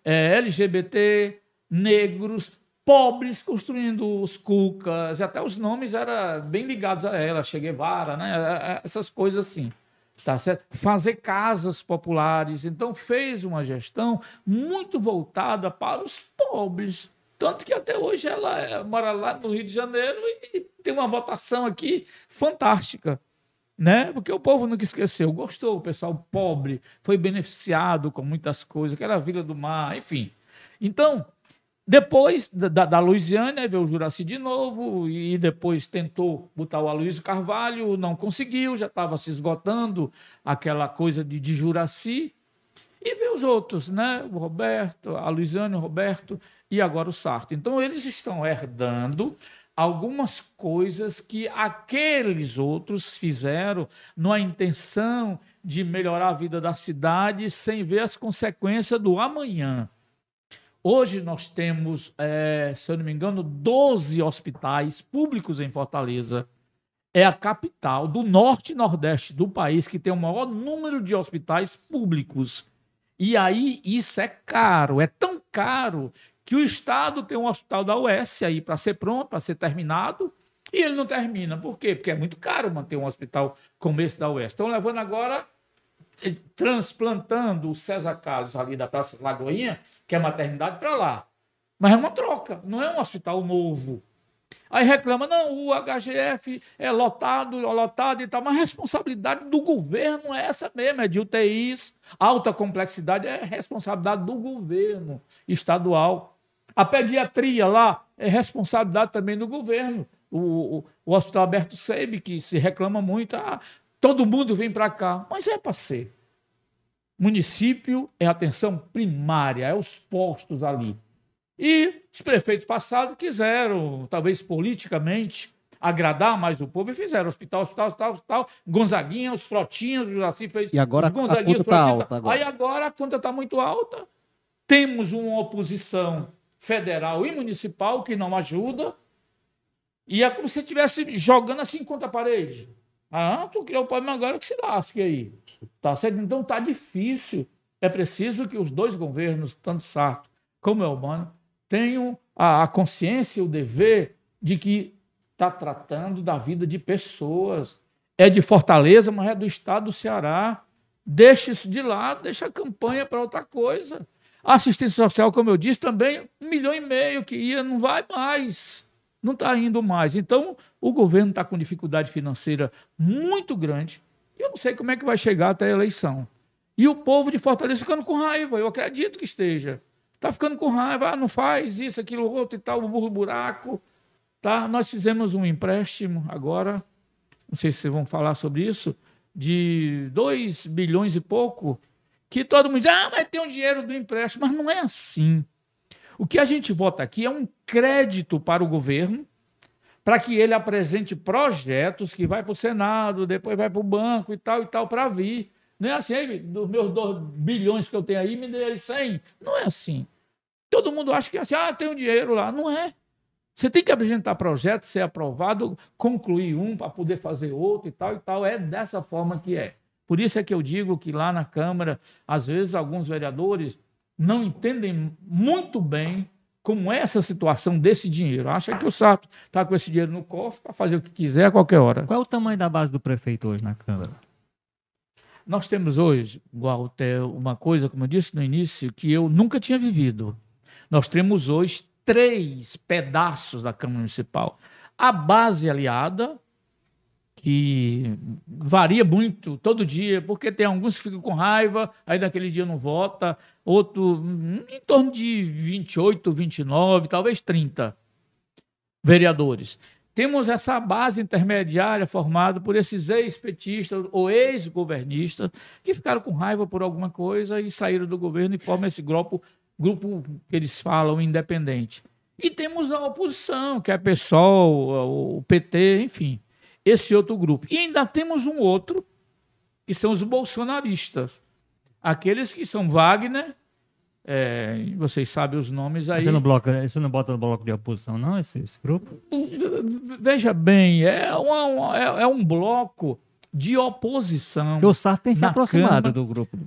é, LGBT, negros, pobres, construindo os cucas, até os nomes eram bem ligados a ela, Che Guevara, né? É, é, essas coisas assim. Tá certo? Fazer casas populares. Então, fez uma gestão muito voltada para os pobres, tanto que até hoje ela é, mora lá no Rio de Janeiro e tem uma votação aqui fantástica. Né? Porque o povo nunca esqueceu, gostou, o pessoal pobre foi beneficiado com muitas coisas, que era a Vila do Mar, enfim. Então, depois da, da Luiziane, veio o Juraci de novo, e depois tentou botar o Aloysio Carvalho, não conseguiu, já estava se esgotando aquela coisa de, de Juraci. E veio os outros, né? O Roberto, a Luiziane, o Roberto, e agora o Sarto. Então, eles estão herdando algumas coisas que aqueles outros fizeram numa intenção de melhorar a vida da cidade sem ver as consequências do amanhã. Hoje nós temos, é, se eu não me engano, 12 hospitais públicos em Fortaleza. É a capital do norte e nordeste do país que tem o maior número de hospitais públicos. E aí isso é caro, é tão caro que o Estado tem um hospital da UES aí para ser pronto, para ser terminado, e ele não termina. Por quê? Porque é muito caro manter um hospital como esse da UES. Estão levando agora, transplantando o César Carlos ali da Praça Lagoinha, que é maternidade, para lá. Mas é uma troca, não é um hospital novo. Aí reclama, não, o HGF é lotado, lotado e tal, mas a responsabilidade do governo é essa mesmo, é de UTIs, alta complexidade, é responsabilidade do governo estadual. A pediatria lá é responsabilidade também do governo. O, o, o Hospital Alberto Seib, que se reclama muito, ah, todo mundo vem para cá. Mas é para ser. Município é atenção primária, é os postos ali. E os prefeitos passados quiseram, talvez politicamente, agradar mais o povo e fizeram hospital, hospital, hospital, hospital, Gonzaguinha, os Frotinhas, o Juraci fez. E agora os a conta tá Frotinhas, alta agora. Aí agora a conta está muito alta. Temos uma oposição federal e municipal que não ajuda. E é como se estivesse jogando assim contra a parede. Ah, tu criou o problema agora que se lasque aí. Tá certo? Então tá difícil. É preciso que os dois governos, tanto Sarto como Elmano, tenham a, a consciência e o dever de que está tratando da vida de pessoas. É de Fortaleza, mas é do estado do Ceará. Deixa isso de lado, deixa a campanha para outra coisa. A assistência social, como eu disse, também um milhão e meio que ia, não vai mais. Não está indo mais. Então, o governo está com dificuldade financeira muito grande. E eu não sei como é que vai chegar até a eleição. E o povo de Fortaleza ficando com raiva, eu acredito que esteja. Está ficando com raiva, ah, não faz isso, aquilo, outro e tal, o burro buraco. Tá? Nós fizemos um empréstimo agora, não sei se vocês vão falar sobre isso, de 2 bilhões e pouco, que todo mundo diz, ah, mas tem o dinheiro do empréstimo, mas não é assim. O que a gente vota aqui é um crédito para o governo, para que ele apresente projetos que vai para o Senado, depois vai para o banco e tal e tal, para vir. Não é assim, dos meus 2 bilhões que eu tenho aí, me dê aí 100. Não é assim. Todo mundo acha que é assim, ah, tem um dinheiro lá. Não é. Você tem que apresentar projeto, ser aprovado, concluir um para poder fazer outro e tal e tal. É dessa forma que é. Por isso é que eu digo que lá na Câmara, às vezes, alguns vereadores não entendem muito bem como é essa situação desse dinheiro. Acha que o Sarto está com esse dinheiro no cofre para fazer o que quiser a qualquer hora. Qual é o tamanho da base do prefeito hoje na Câmara? Nós temos hoje, Walter, uma coisa, como eu disse no início, que eu nunca tinha vivido. Nós temos hoje três pedaços da Câmara Municipal. A base aliada, que varia muito todo dia, porque tem alguns que ficam com raiva, aí naquele dia não vota, outro em torno de 28, 29, talvez 30 vereadores. Temos essa base intermediária formada por esses ex-petistas ou ex-governistas que ficaram com raiva por alguma coisa e saíram do governo e formam esse grupo, grupo que eles falam independente. E temos a oposição, que é a PSOL, o PT, enfim, esse outro grupo. E ainda temos um outro, que são os bolsonaristas. Aqueles que são Wagner, é, vocês sabem os nomes aí. Você não, bloca, você não bota no bloco de oposição, não, esse, esse grupo? Veja bem, é, uma, é, é um bloco de oposição. Porque o Sarto tem se aproximado Câmara. do grupo.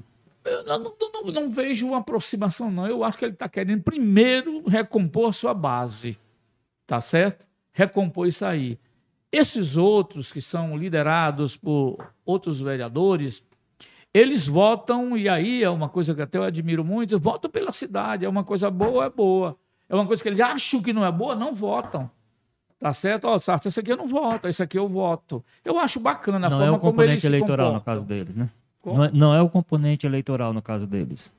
Eu não, não- não- não vejo uma aproximação, não. Eu acho que ele está querendo primeiro recompor a sua base. Tá certo? Recompor isso aí. Esses outros que são liderados por outros vereadores, eles votam, e aí é uma coisa que até eu admiro muito, votam pela cidade. É uma coisa boa, é boa. É uma coisa que eles acham que não é boa, não votam. Tá certo? Ó, Sarto, esse aqui eu não voto, esse aqui eu voto. Eu acho bacana a não forma é o como eles componente se eleitoral no caso deles, né? Não é, não é o componente eleitoral no caso deles.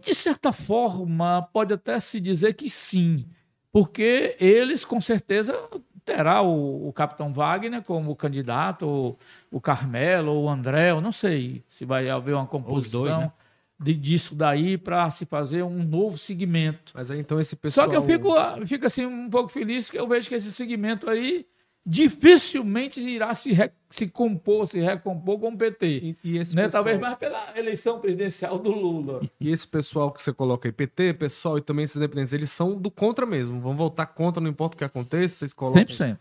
De certa forma, pode até se dizer que sim, porque eles com certeza terá o, o capitão Wagner como candidato, ou o Carmelo, ou o André, eu não sei se vai haver uma composição dois, né? de, disso daí para se fazer um novo segmento. Mas aí então esse pessoal. Só que eu fico, eu fico assim um pouco feliz que eu vejo que esse segmento aí dificilmente irá se, re- se compor, se recompor com o PT. E, e esse Né? pessoal, Talvez mais pela eleição presidencial do Lula. e esse pessoal que você coloca aí, PT, pessoal e também esses independentes, eles são do contra mesmo. Vão votar contra, não importa o que aconteça, vocês colocam. 100%.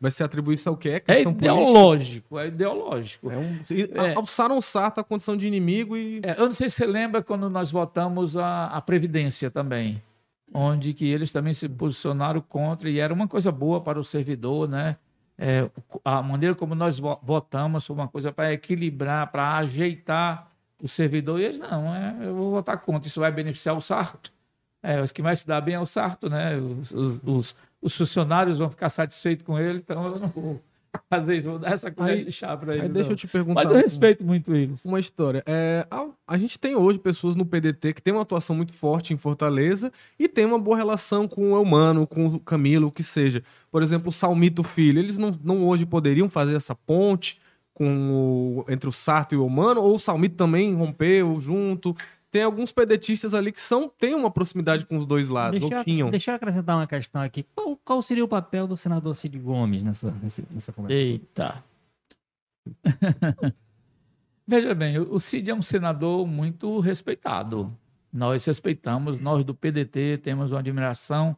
Vai se atribuir isso ao quê? É É questão política? ideológico, é ideológico. É um, É. Alçaram o Sarto à condição de inimigo e. É, eu não sei se você lembra quando nós votamos a, a Previdência também, onde que eles também se posicionaram contra e era uma coisa boa para o servidor, né? É, a maneira como nós vo- votamos foi uma coisa para equilibrar, para ajeitar o servidor. E eles, não, é, eu vou votar contra, isso vai beneficiar o Sarto. É, os que mais se dá bem é o Sarto, né? Os- os- os funcionários vão ficar satisfeitos com ele, então eu não vou fazer isso, vou dar essa colher Aí- de chá para ele. Deixa eu te perguntar. Mas eu respeito muito eles. Uma história. É, a, a gente tem hoje pessoas no PDT que tem uma atuação muito forte em Fortaleza e tem uma boa relação com o Eumano, com o Camilo, o que seja. Por exemplo, o Salmito Filho. Eles não, não hoje poderiam fazer essa ponte com o, entre o Sarto e o Mano, ou o Salmito também rompeu junto? Tem alguns pedetistas ali que são têm uma proximidade com os dois lados, Deixa, ou eu- tinham. deixa eu acrescentar uma questão aqui. Qual, qual seria o papel do senador Cid Gomes nessa, nessa, nessa conversa? Eita. Veja bem, o o Cid é um senador muito respeitado. Nós respeitamos, nós do PDT temos uma admiração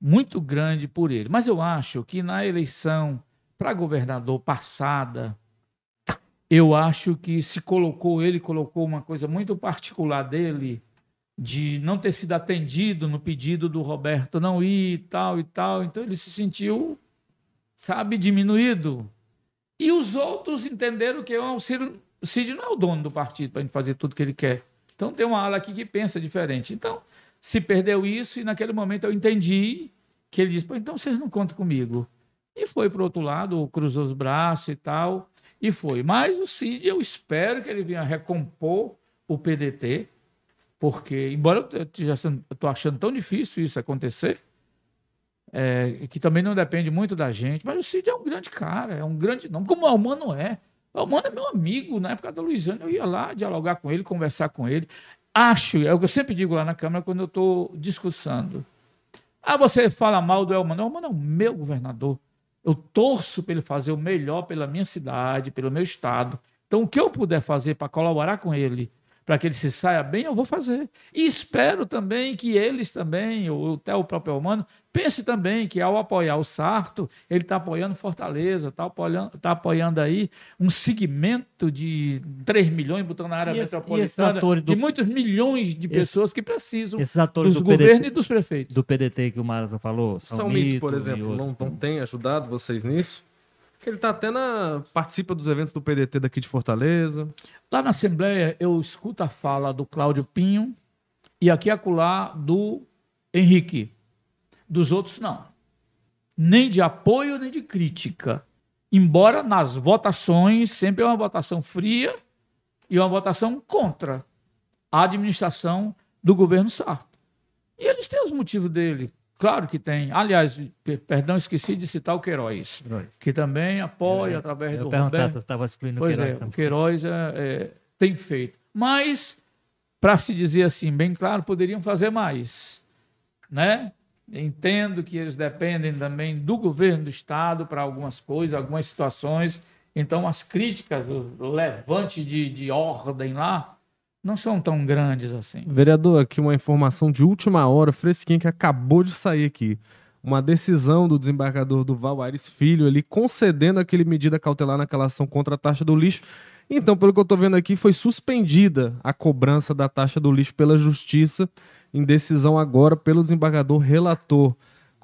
muito grande por ele. Mas eu acho que na eleição para governador passada, eu acho que se colocou, ele colocou uma coisa muito particular dele, de não ter sido atendido no pedido do Roberto não ir e tal e tal. Então ele se sentiu, sabe, diminuído. E os outros entenderam que o Ciro, o Cid não é o dono do partido para fazer tudo que ele quer. Então tem uma ala aqui que pensa diferente. Então se perdeu isso e naquele momento eu entendi que ele disse, então vocês não contam comigo. E foi para o outro lado, cruzou os braços e tal, e foi. Mas o Cid, eu espero que ele venha recompor o PDT, porque, embora eu estou achando tão difícil isso acontecer, é, que também não depende muito da gente, mas o Cid é um grande cara, é um grande nome, como o Almano é. O Almano é meu amigo, na época da Luiziana eu ia lá dialogar com ele, conversar com ele. Acho, é o que eu sempre digo lá na Câmara quando eu estou discussando. Ah, você fala mal do Elmano. O Elmano é o meu governador. Eu torço para ele fazer o melhor pela minha cidade, pelo meu estado. Então, o que eu puder fazer para colaborar com ele, para que ele se saia bem, eu vou fazer. E espero também que eles também, ou até o próprio Elmano, pense também que ao apoiar o Sarto, ele está apoiando Fortaleza, está apoiando, tá apoiando aí um segmento de 3 milhões, botando na área E esse- e metropolitana, atores do- de muitos milhões de pessoas que precisam Esses atores dos do governos PDT, e dos prefeitos. do PDT que o Marasa falou, Salmito, por e exemplo, outros. não, não tem ajudado vocês nisso? Ele tá até na. participa dos eventos do PDT daqui de Fortaleza. Lá na Assembleia, eu escuto a fala do Cláudio Pinho e aqui acolá do Henrique. Dos outros, não. Nem de apoio, nem de crítica. Embora nas votações sempre é uma votação fria e uma votação contra a administração do governo Sarto. E eles têm os motivos dele. Claro que tem. Aliás, pe- perdão, esqueci de citar o Queiroz, que também apoia através Eu do Roberto. se estava excluindo o Pois Queiroz é, o também. Queiroz é, é, tem feito. Mas, para se dizer assim, bem claro, poderiam fazer mais. Né? Entendo que eles dependem também do governo do Estado para algumas coisas, algumas situações. Então, as críticas, o levante de, de ordem lá, não são tão grandes assim. Vereador, aqui uma informação de última hora, fresquinha, que acabou de sair aqui. Uma decisão do desembargador do Val Aires Filho ali concedendo aquele medida cautelar naquela ação contra a taxa do lixo. Então, pelo que eu tô vendo aqui, foi suspendida a cobrança da taxa do lixo pela justiça em decisão agora pelo desembargador relator.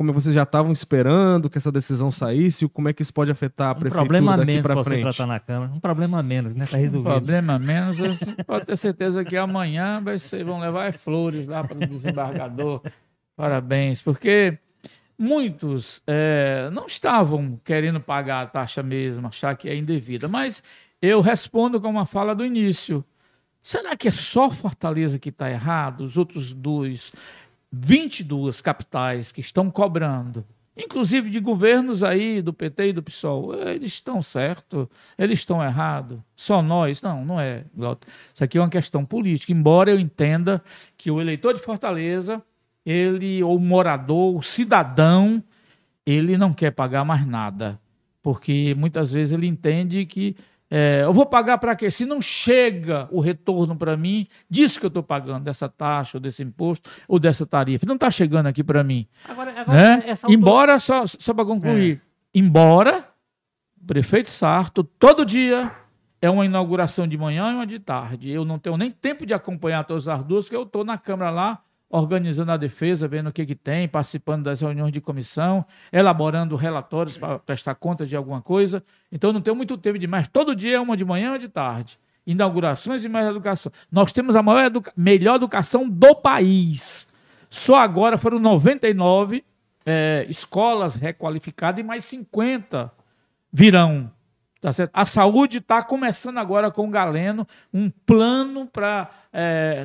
Como vocês já estavam esperando que essa decisão saísse, como é que isso pode afetar a Um prefeitura problema a daqui menos para você frente? tratar na Câmara. Um problema a menos, né? Tá Um resolvido. problema menos, você pode ter certeza que amanhã vai ser, vão levar é flores lá para o desembargador. Parabéns, porque muitos eh, não estavam querendo pagar a taxa mesmo, achar que é indevida. Mas eu respondo com uma fala do início. Será que é só Fortaleza que está errado? Os outros dois, 22 capitais que estão cobrando, inclusive de governos aí do PT e do PSOL, eles estão certos, eles estão errados. Só nós? Não, não é. Isso aqui é uma questão política, embora eu entenda que o eleitor de Fortaleza, ele, ou morador, o cidadão, ele não quer pagar mais nada. Porque muitas vezes ele entende que é, eu vou pagar para quê? Se não chega o retorno para mim disso que eu estou pagando, dessa taxa, ou desse imposto, ou dessa tarifa. Não está chegando aqui para mim. Agora, Né? agora essa auto- Embora, só, só para concluir, embora o prefeito Sarto, todo dia é uma inauguração de manhã e uma de tarde. Eu não tenho nem tempo de acompanhar todas as duas, porque eu estou na Câmara lá, organizando a defesa, vendo o que, que tem, participando das reuniões de comissão, elaborando relatórios para prestar contas de alguma coisa. Então, não tenho muito tempo demais. Todo dia é uma de manhã uma de tarde. Inaugurações e mais educação. Nós temos a maior educa- melhor educação do país. Só agora foram 99 eh, escolas requalificadas e mais 50 virão. Tá? A saúde está começando agora com o Galeno um plano para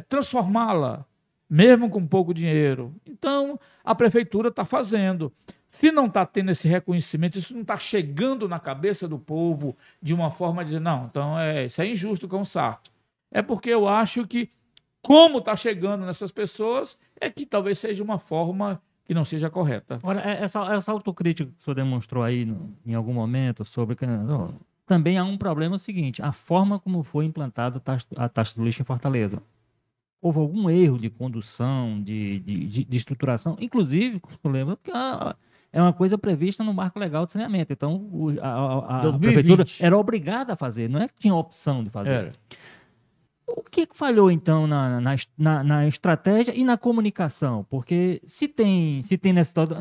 transformá-la, mesmo com pouco dinheiro. Então, a prefeitura está fazendo. Se não está tendo esse reconhecimento, isso não está chegando na cabeça do povo de uma forma de dizer, não, então é, isso é injusto com o Sarto. É porque eu acho que, como está chegando nessas pessoas, é que talvez seja uma forma que não seja correta. Ora, é, essa, essa autocrítica que o senhor demonstrou aí no, em algum momento sobre. também há um problema seguinte: a forma como foi implantada a taxa do lixo em Fortaleza. Houve algum erro de condução, de, de, de- estruturação, inclusive, eu lembro, porque é uma coisa prevista no marco legal de saneamento. Então, a, a- a 2020. prefeitura era obrigada a fazer, não é que tinha opção de fazer. Era. O que falhou, então, na, na, na, estratégia e na comunicação? Porque se tem, se tem nessa história.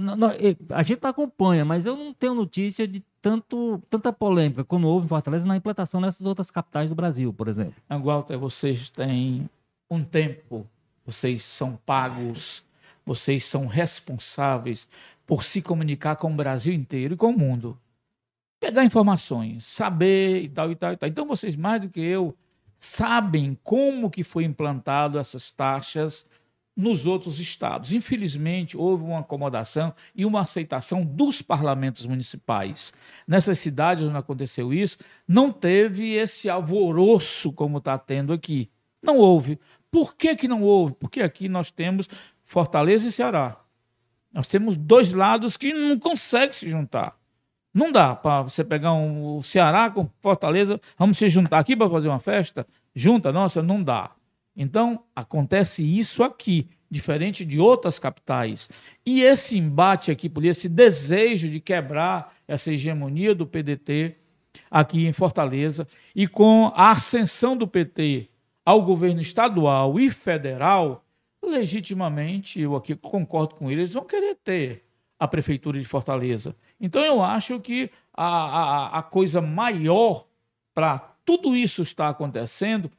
A gente acompanha, mas eu não tenho notícia de tanto, tanta polêmica como houve em Fortaleza na implantação nessas outras capitais do Brasil, por exemplo. Walter, vocês têm um tempo, vocês são pagos, vocês são responsáveis por se comunicar com o Brasil inteiro e com o mundo. Pegar informações, saber e tal e tal e tal. Então vocês mais do que eu sabem como que foi implantado essas taxas nos outros estados. Infelizmente, houve uma acomodação e uma aceitação dos parlamentos municipais. Nessas cidades onde aconteceu isso, não teve esse alvoroço como está tendo aqui. Não houve. Por que, que não houve? Porque aqui nós temos Fortaleza e Ceará. Nós temos dois lados que não conseguem se juntar. Não dá para você pegar um, o Ceará com Fortaleza, vamos se juntar aqui para fazer uma festa? Junta, nossa, não dá. Então, acontece isso aqui, diferente de outras capitais. E esse embate aqui, por esse desejo de quebrar essa hegemonia do PDT aqui em Fortaleza, e com a ascensão do PT ao governo estadual e federal, legitimamente, eu aqui concordo com eles, vão querer ter a prefeitura de Fortaleza. Então eu acho que a, a, a coisa maior para tudo isso estar acontecendo,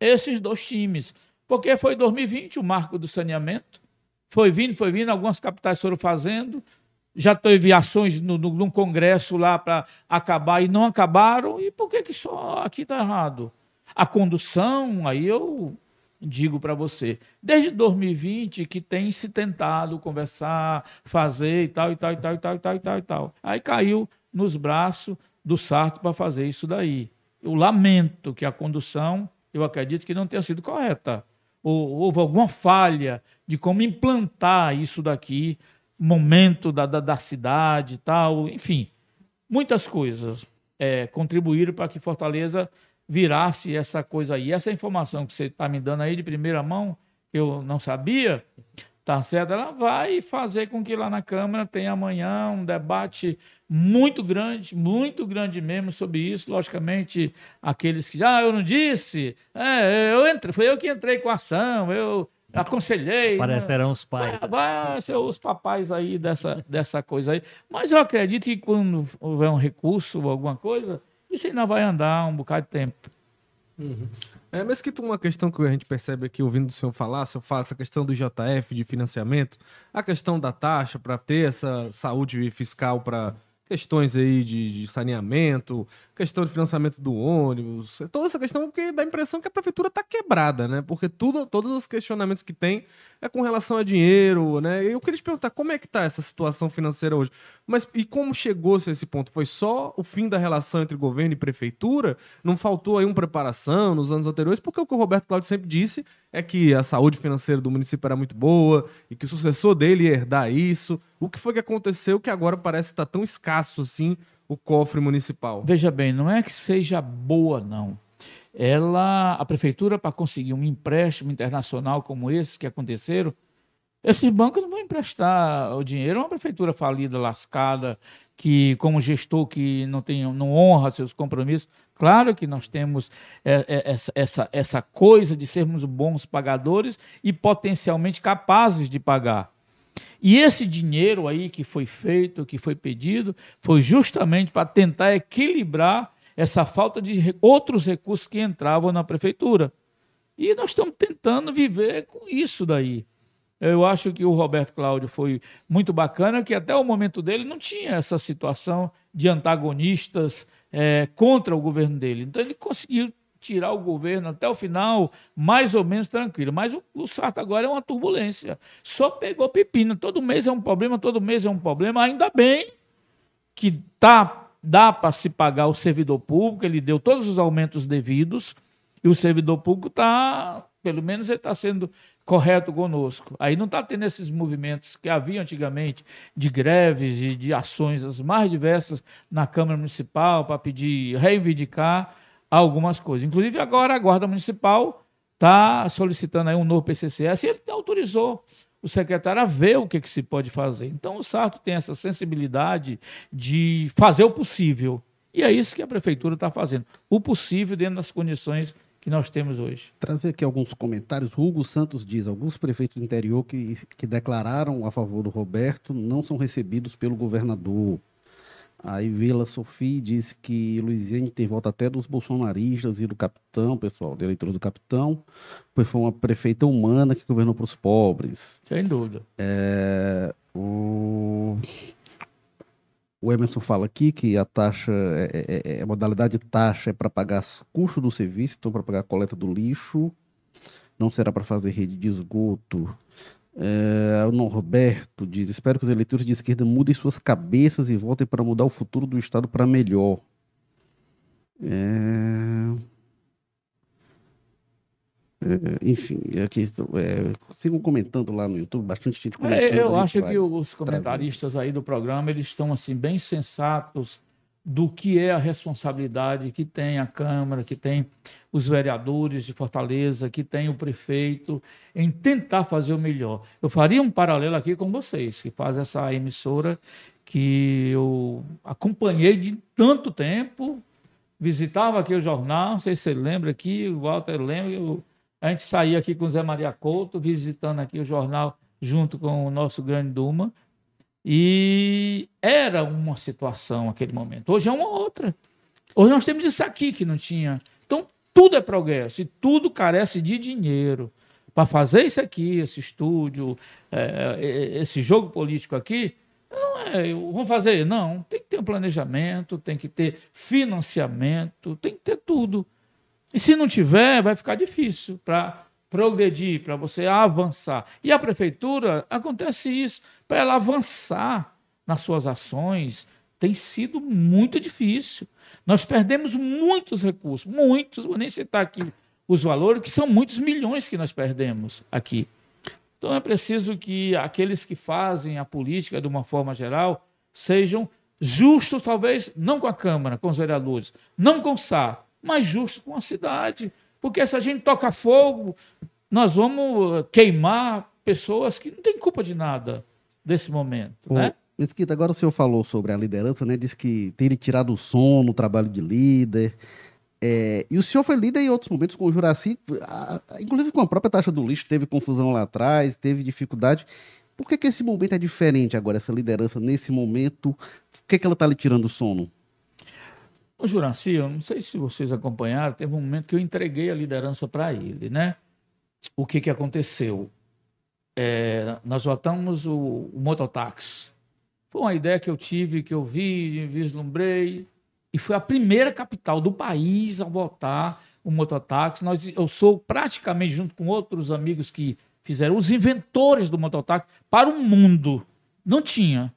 esses dois times. Porque foi 2020 o marco do saneamento, foi vindo, foi vindo, algumas capitais foram fazendo, já teve ações no, no, congresso lá para acabar e não acabaram, e por que, que só aqui está errado? A condução, aí eu digo para você, desde 2020 que tem se tentado conversar, fazer e tal, e tal, e tal, e tal, e tal, e tal, e tal. Aí caiu nos braços do Sarto para fazer isso daí. Eu lamento que a condução, eu acredito que não tenha sido correta. Ou houve alguma falha de como implantar isso daqui, momento da, da, da cidade e tal, enfim, muitas coisas é, contribuíram para que Fortaleza virasse essa coisa aí. Essa informação que você está me dando aí de primeira mão, que eu não sabia, tá certo? Ela vai fazer com que lá na Câmara tenha amanhã um debate muito grande, muito grande mesmo sobre isso. Logicamente, aqueles que já ah, eu não disse, é, eu entrei, foi eu que entrei com a ação, eu aconselhei. né? Parecerão os pais. Vai, vai ser os papais aí dessa, dessa coisa aí. Mas eu acredito que quando houver um recurso ou alguma coisa, isso ainda vai andar um bocado de tempo. É, mas que uma questão que a gente percebe aqui, ouvindo o senhor falar, o senhor fala essa questão do JF, de financiamento, a questão da taxa para ter essa saúde fiscal para questões aí de, de, saneamento, questão de financiamento do ônibus, toda essa questão que dá a impressão que a prefeitura está quebrada, né? Porque tudo, todos os questionamentos que tem é com relação a dinheiro, né? Eu queria te perguntar como é que tá essa situação financeira hoje. Mas e como chegou-se a esse ponto? Foi só o fim da relação entre governo e prefeitura? Não faltou aí uma preparação nos anos anteriores? Porque o que o Roberto Cláudio sempre disse é que a saúde financeira do município era muito boa e que o sucessor dele ia herdar isso. O que foi que aconteceu que agora parece estar tão escasso assim o cofre municipal? Veja bem, não é que seja boa, não. Ela, a prefeitura, para conseguir um empréstimo internacional como esse que aconteceram, esses bancos não vão emprestar o dinheiro a uma prefeitura falida, lascada, que como gestor que não tem, não honra seus compromissos. Claro que nós temos essa, essa, essa coisa de sermos bons pagadores e potencialmente capazes de pagar. E esse dinheiro aí que foi feito, que foi pedido, foi justamente para tentar equilibrar essa falta de outros recursos que entravam na prefeitura. E nós estamos tentando viver com isso daí. Eu acho que o Roberto Cláudio foi muito bacana, que até o momento dele não tinha essa situação de antagonistas é, contra o governo dele. Então ele conseguiu tirar o governo até o final, mais ou menos tranquilo. Mas o, o Sarto agora é uma turbulência. Só pegou pepino. Todo mês é um problema, todo mês é um problema. Ainda bem que tá, dá para se pagar o servidor público, ele deu todos os aumentos devidos, e o servidor público está, pelo menos ele está sendo correto conosco. Aí não está tendo esses movimentos que havia antigamente de greves, de, de ações as mais diversas na Câmara Municipal para pedir, reivindicar algumas coisas. Inclusive agora a Guarda Municipal está solicitando aí um novo PCCS e ele autorizou o secretário a ver o que, que se pode fazer. Então o Sarto tem essa sensibilidade de fazer o possível. E é isso que a prefeitura está fazendo. O possível dentro das condições que nós temos hoje. Trazer aqui alguns comentários. Hugo Santos diz: alguns prefeitos do interior que, que declararam a favor do Roberto não são recebidos pelo governador. Aí Vila Sofia diz que Luiziane tem volta até dos bolsonaristas e do capitão, pessoal, de eleitores do capitão, pois foi uma prefeita humana que governou para os pobres. Sem dúvida. É, o... O Emerson fala aqui que a taxa, é, é, é, é a modalidade taxa é para pagar custo do serviço, então para pagar a coleta do lixo, não será para fazer rede de esgoto. É, o Norberto diz: Espero que os eleitores de esquerda mudem suas cabeças e voltem para mudar o futuro do Estado para melhor. É... É, enfim, aqui é, sigam comentando lá no YouTube, bastante gente comentando. É, eu acho que os comentaristas aí do programa eles estão assim bem sensatos do que é a responsabilidade que tem a Câmara, que tem os vereadores de Fortaleza, que tem o prefeito em tentar fazer o melhor. Eu faria um paralelo aqui com vocês, que faz essa emissora que eu acompanhei de tanto tempo, visitava aqui o jornal, não sei se você lembra aqui, o Walter lembra, eu a gente saía aqui com o Zé Maria Couto, visitando aqui o jornal junto com o nosso grande Duma. E era uma situação aquele momento. Hoje é uma outra. Hoje nós temos isso aqui que não tinha. Então, tudo é progresso e tudo carece de dinheiro. Para fazer isso aqui, esse estúdio, é, é esse jogo político aqui, não é, vamos fazer, não. Tem que ter um planejamento, tem que ter financiamento, tem que ter tudo. E se não tiver, vai ficar difícil para progredir, para você avançar. E a prefeitura, acontece isso, para ela avançar nas suas ações, tem sido muito difícil. Nós perdemos muitos recursos, muitos, vou nem citar aqui os valores, que são muitos milhões que nós perdemos aqui. Então é preciso que aqueles que fazem a política de uma forma geral sejam justos, talvez, não com a Câmara, com os vereadores, não com o SAR, mais justo com a cidade. Porque se a gente toca fogo, nós vamos queimar pessoas que não têm culpa de nada desse momento. Ô, né? Mesquita, agora o senhor falou sobre a liderança, né? Disse que teria tirado o som no trabalho de líder. É, e o senhor foi líder em outros momentos com o Juraci, inclusive com a própria taxa do lixo, teve confusão lá atrás, teve dificuldade. Por que, que esse momento é diferente agora, essa liderança nesse momento? Por que, que ela está lhe tirando o sono? O Juraci, eu não sei se vocês acompanharam, teve um momento que eu entreguei a liderança para ele, né? O que, que aconteceu? É, nós votamos o, o mototáxi. Foi uma ideia que eu tive, que eu vi, vislumbrei, e foi a primeira capital do país a votar o mototáxi. Nós, eu sou praticamente, junto com outros amigos que fizeram, os inventores do mototáxi para o mundo. Não tinha.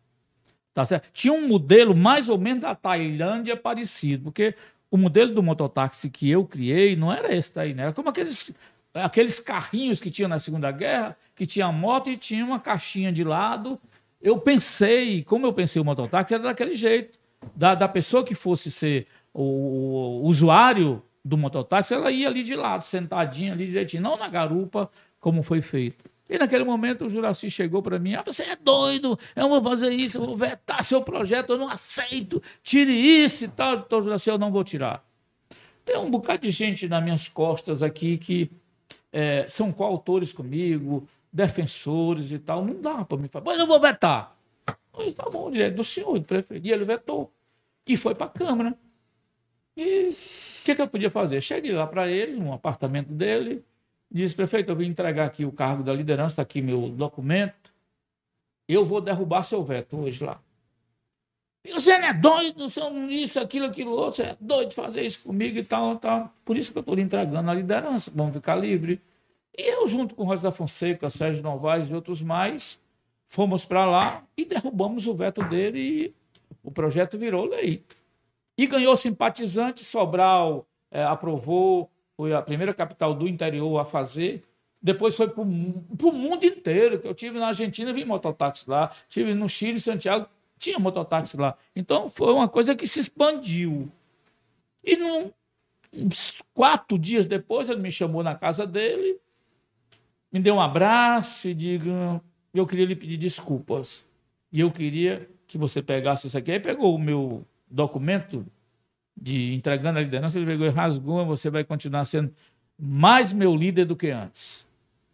Tá certo? Tinha um modelo mais ou menos da Tailândia parecido, porque o modelo do mototáxi que eu criei não era esse daí, né? Era como aqueles, aqueles carrinhos que tinha na Segunda Guerra, que tinha moto e tinha uma caixinha de lado. Eu pensei, como eu pensei o mototáxi, era daquele jeito. Da, da pessoa que fosse ser o, o usuário do mototáxi, ela ia ali de lado, sentadinha ali direitinho, não na garupa, como foi feito. E naquele momento o Juraci chegou para mim: ah, você é doido, eu vou fazer isso, eu vou vetar seu projeto, eu não aceito, tire isso e tal. Então, Juraci, eu não vou tirar. Tem um bocado de gente nas minhas costas aqui que é, são coautores comigo, defensores e tal. Não dá para me falar, mas eu vou vetar. Pois tá bom, direito do senhor, do ele vetou. E foi para a Câmara. E o que, que eu podia fazer? Cheguei lá para ele, no apartamento dele Diz, prefeito, eu vim entregar aqui o cargo da liderança, está aqui meu documento. Eu vou derrubar seu veto hoje lá. Você não é doido, você não isso, aquilo, aquilo outro, você é doido de fazer isso comigo e tal, tal. Por isso que eu estou entregando a liderança, vamos ficar livre. E eu, junto com o Rosa da Fonseca, Sérgio Novaes e outros mais, fomos para lá e derrubamos o veto dele e o projeto virou lei. E ganhou simpatizante, Sobral é, aprovou, foi a primeira capital do interior a fazer. Depois foi para o mundo inteiro, que eu tive na Argentina, vi mototáxi lá, tive no Chile, Santiago, tinha mototáxi lá. Então foi uma coisa que se expandiu. E num, uns quatro dias depois, ele me chamou na casa dele, me deu um abraço e digo, eu queria lhe pedir desculpas. E eu queria que você pegasse isso aqui. Aí pegou o meu documento de entregando a liderança, ele pegou e rasgou, você vai continuar sendo mais meu líder do que antes.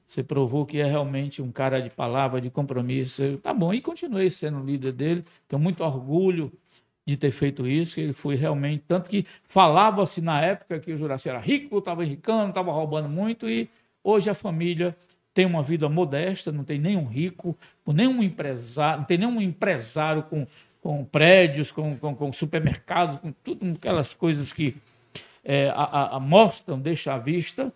Você provou que é realmente um cara de palavra, de compromisso. Tá bom, e continuei sendo líder dele. Tenho muito orgulho de ter feito isso, que ele foi realmente. Tanto que falava-se na época que o Juraci era rico, estava enricando, estava roubando muito, e hoje a família tem uma vida modesta, não tem nenhum rico, nenhum empresário, não tem nenhum empresário com, com prédios, com, com, com supermercados, com tudo aquelas coisas que é, a, a, mostram, deixam à vista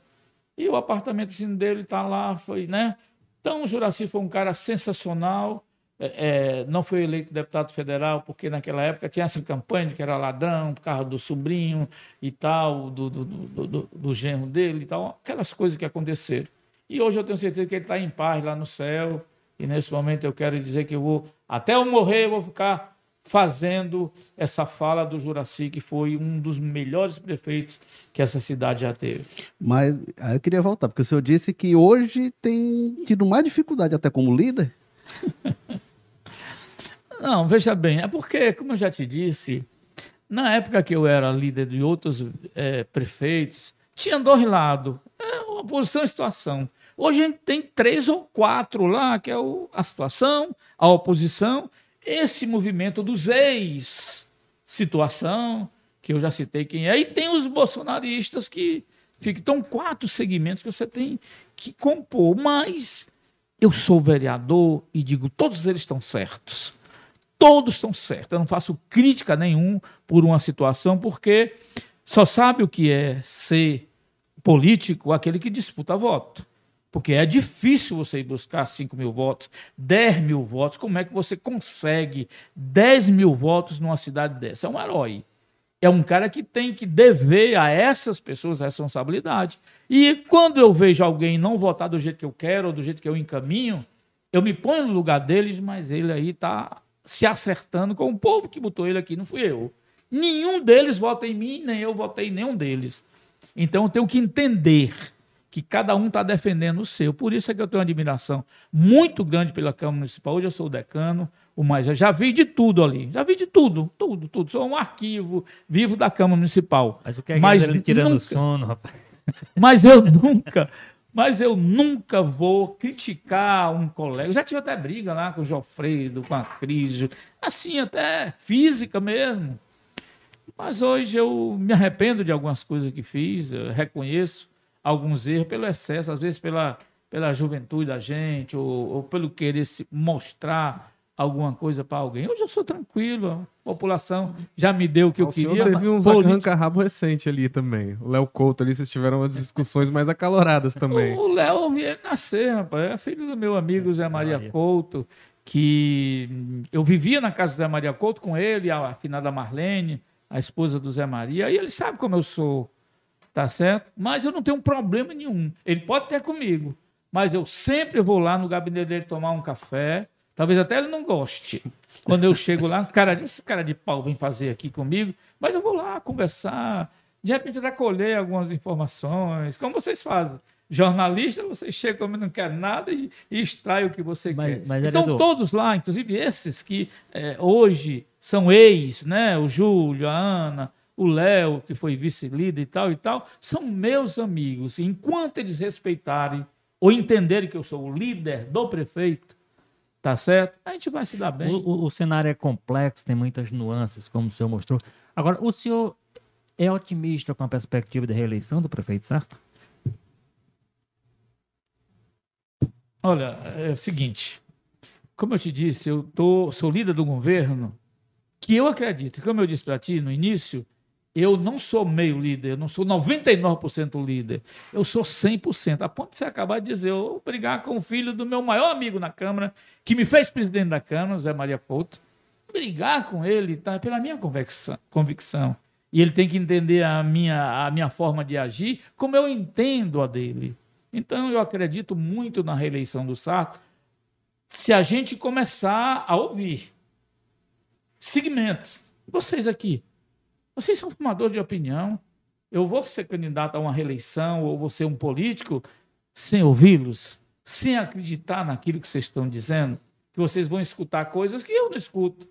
e o apartamento assim, dele está lá, foi, né? Então, o Juraci foi um cara sensacional. É, é, não foi eleito deputado federal porque naquela época tinha essa campanha de que era ladrão por causa do sobrinho e tal, do, do, do, do, do genro dele e tal, aquelas coisas que aconteceram. E hoje eu tenho certeza que ele está em paz lá no céu. E nesse momento eu quero dizer que eu vou, até eu morrer, eu vou ficar fazendo essa fala do Juraci, que foi um dos melhores prefeitos que essa cidade já teve. Mas aí eu queria voltar, porque o senhor disse que hoje tem tido mais dificuldade até como líder. Não, veja bem, é porque, como eu já te disse, na época que eu era líder de outros é, prefeitos, tinha dois lados, é uma posição e situação. Hoje a gente tem três ou quatro lá, que é o, a situação, a oposição esse movimento dos ex, situação, que eu já citei quem é, e tem os bolsonaristas que ficam. Então, quatro segmentos que você tem que compor. Mas eu sou vereador e digo, todos eles estão certos. Todos estão certos. Eu não faço crítica nenhum por uma situação, porque só sabe o que é ser político aquele que disputa voto. Porque é difícil você ir buscar 5 mil votos, 10 mil votos. Como é que você consegue 10 mil votos numa cidade dessa? É um herói. É um cara que tem que dever a essas pessoas a responsabilidade. E quando eu vejo alguém não votar do jeito que eu quero ou do jeito que eu encaminho, eu me ponho no lugar deles, mas ele aí está se acertando com o povo que botou ele aqui, não fui eu. Nenhum deles vota em mim, nem eu votei em nenhum deles. Então eu tenho que entender que cada um está defendendo o seu. Por isso é que eu tenho uma admiração muito grande pela Câmara Municipal. Hoje eu sou o decano, o mais. Eu já vi de tudo ali. Já vi de tudo, tudo, tudo. Sou um arquivo vivo da Câmara Municipal. Mas o que é mas ele tirando nunca, sono, rapaz? Mas eu nunca, mas eu nunca vou criticar um colega. Eu já tive até briga lá com o Jofredo, com a Cris, assim, até física mesmo. Mas hoje eu me arrependo de algumas coisas que fiz, reconheço alguns erros pelo excesso, às vezes pela, pela juventude da gente, ou, ou pelo querer se mostrar alguma coisa para alguém. Hoje eu sou tranquilo, a população já me deu o que o eu queria. teve uns política... arranca-rabo recente ali também. O Léo Couto ali, vocês tiveram umas discussões mais acaloradas também. O Léo veio nascer, rapaz. É filho do meu amigo Zé Maria, Maria Couto, que eu vivia na casa do Zé Maria Couto com ele, a afinada Marlene, a esposa do Zé Maria, e ele sabe como eu sou tá certo? Mas eu não tenho problema nenhum. Ele pode ter comigo, mas eu sempre vou lá no gabinete dele tomar um café. Talvez até ele não goste. Quando eu chego lá, cara, esse cara de pau vem fazer aqui comigo, mas eu vou lá conversar, de repente até colher algumas informações, como vocês fazem. Jornalista, você chega como não quer nada e, e extrai o que você mas, quer. Mas, então, todos lá, inclusive esses que é, hoje são ex, né? O Júlio, a Ana, o Léo, que foi vice-líder e tal e tal, são meus amigos. Enquanto eles respeitarem ou entenderem que eu sou o líder do prefeito, tá certo? A gente vai se dar bem. O, o, o cenário é complexo, tem muitas nuances, como o senhor mostrou. Agora, o senhor é otimista com a perspectiva de reeleição do prefeito, certo? Olha, é o seguinte, como eu te disse, eu tô, sou líder do governo que eu acredito, como eu disse para ti no início, eu não sou meio líder, eu não sou 99% líder, eu sou 100%. A ponto de você acabar de dizer, eu brigar com o filho do meu maior amigo na Câmara, que me fez presidente da Câmara, Zé Maria Couto, brigar com ele tá, pela minha convicção, convicção. E ele tem que entender a minha, a minha forma de agir como eu entendo a dele. Então, eu acredito muito na reeleição do Sarto, se a gente começar a ouvir segmentos. Vocês aqui, vocês são formadores de opinião. Eu vou ser candidato a uma reeleição ou vou ser um político sem ouvi-los, sem acreditar naquilo que vocês estão dizendo, que vocês vão escutar coisas que eu não escuto.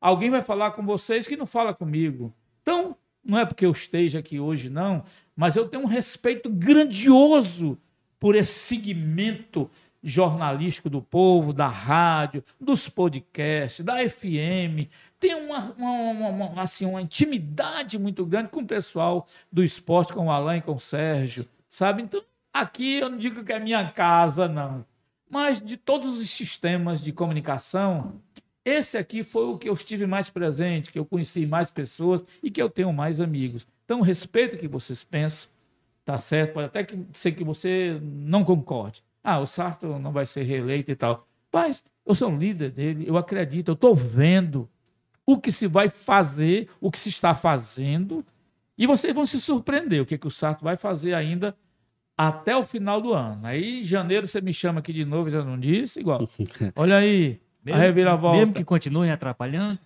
Alguém vai falar com vocês que não fala comigo. Então, não é porque eu esteja aqui hoje, não, mas eu tenho um respeito grandioso por esse segmento jornalístico do povo, da rádio, dos podcasts, da FM. Tem uma, uma, uma, assim, uma intimidade muito grande com o pessoal do esporte, com o Alain com o Sérgio, sabe? Então, aqui eu não digo que é minha casa, não. Mas de todos os sistemas de comunicação, esse aqui foi o que eu estive mais presente, que eu conheci mais pessoas e que eu tenho mais amigos. Então, respeito o que vocês pensam, tá certo? Pode até que, ser que você não concorde. Ah, o Sarto não vai ser reeleito e tal. Mas eu sou um líder dele, eu acredito, eu estou vendo o que se vai fazer, o que se está fazendo, e vocês vão se surpreender o que, que o Sarto vai fazer ainda até o final do ano. Aí em janeiro você me chama aqui de novo, já não disse, igual. Olha aí, mesmo, a reviravolta. Mesmo que continuem atrapalhando?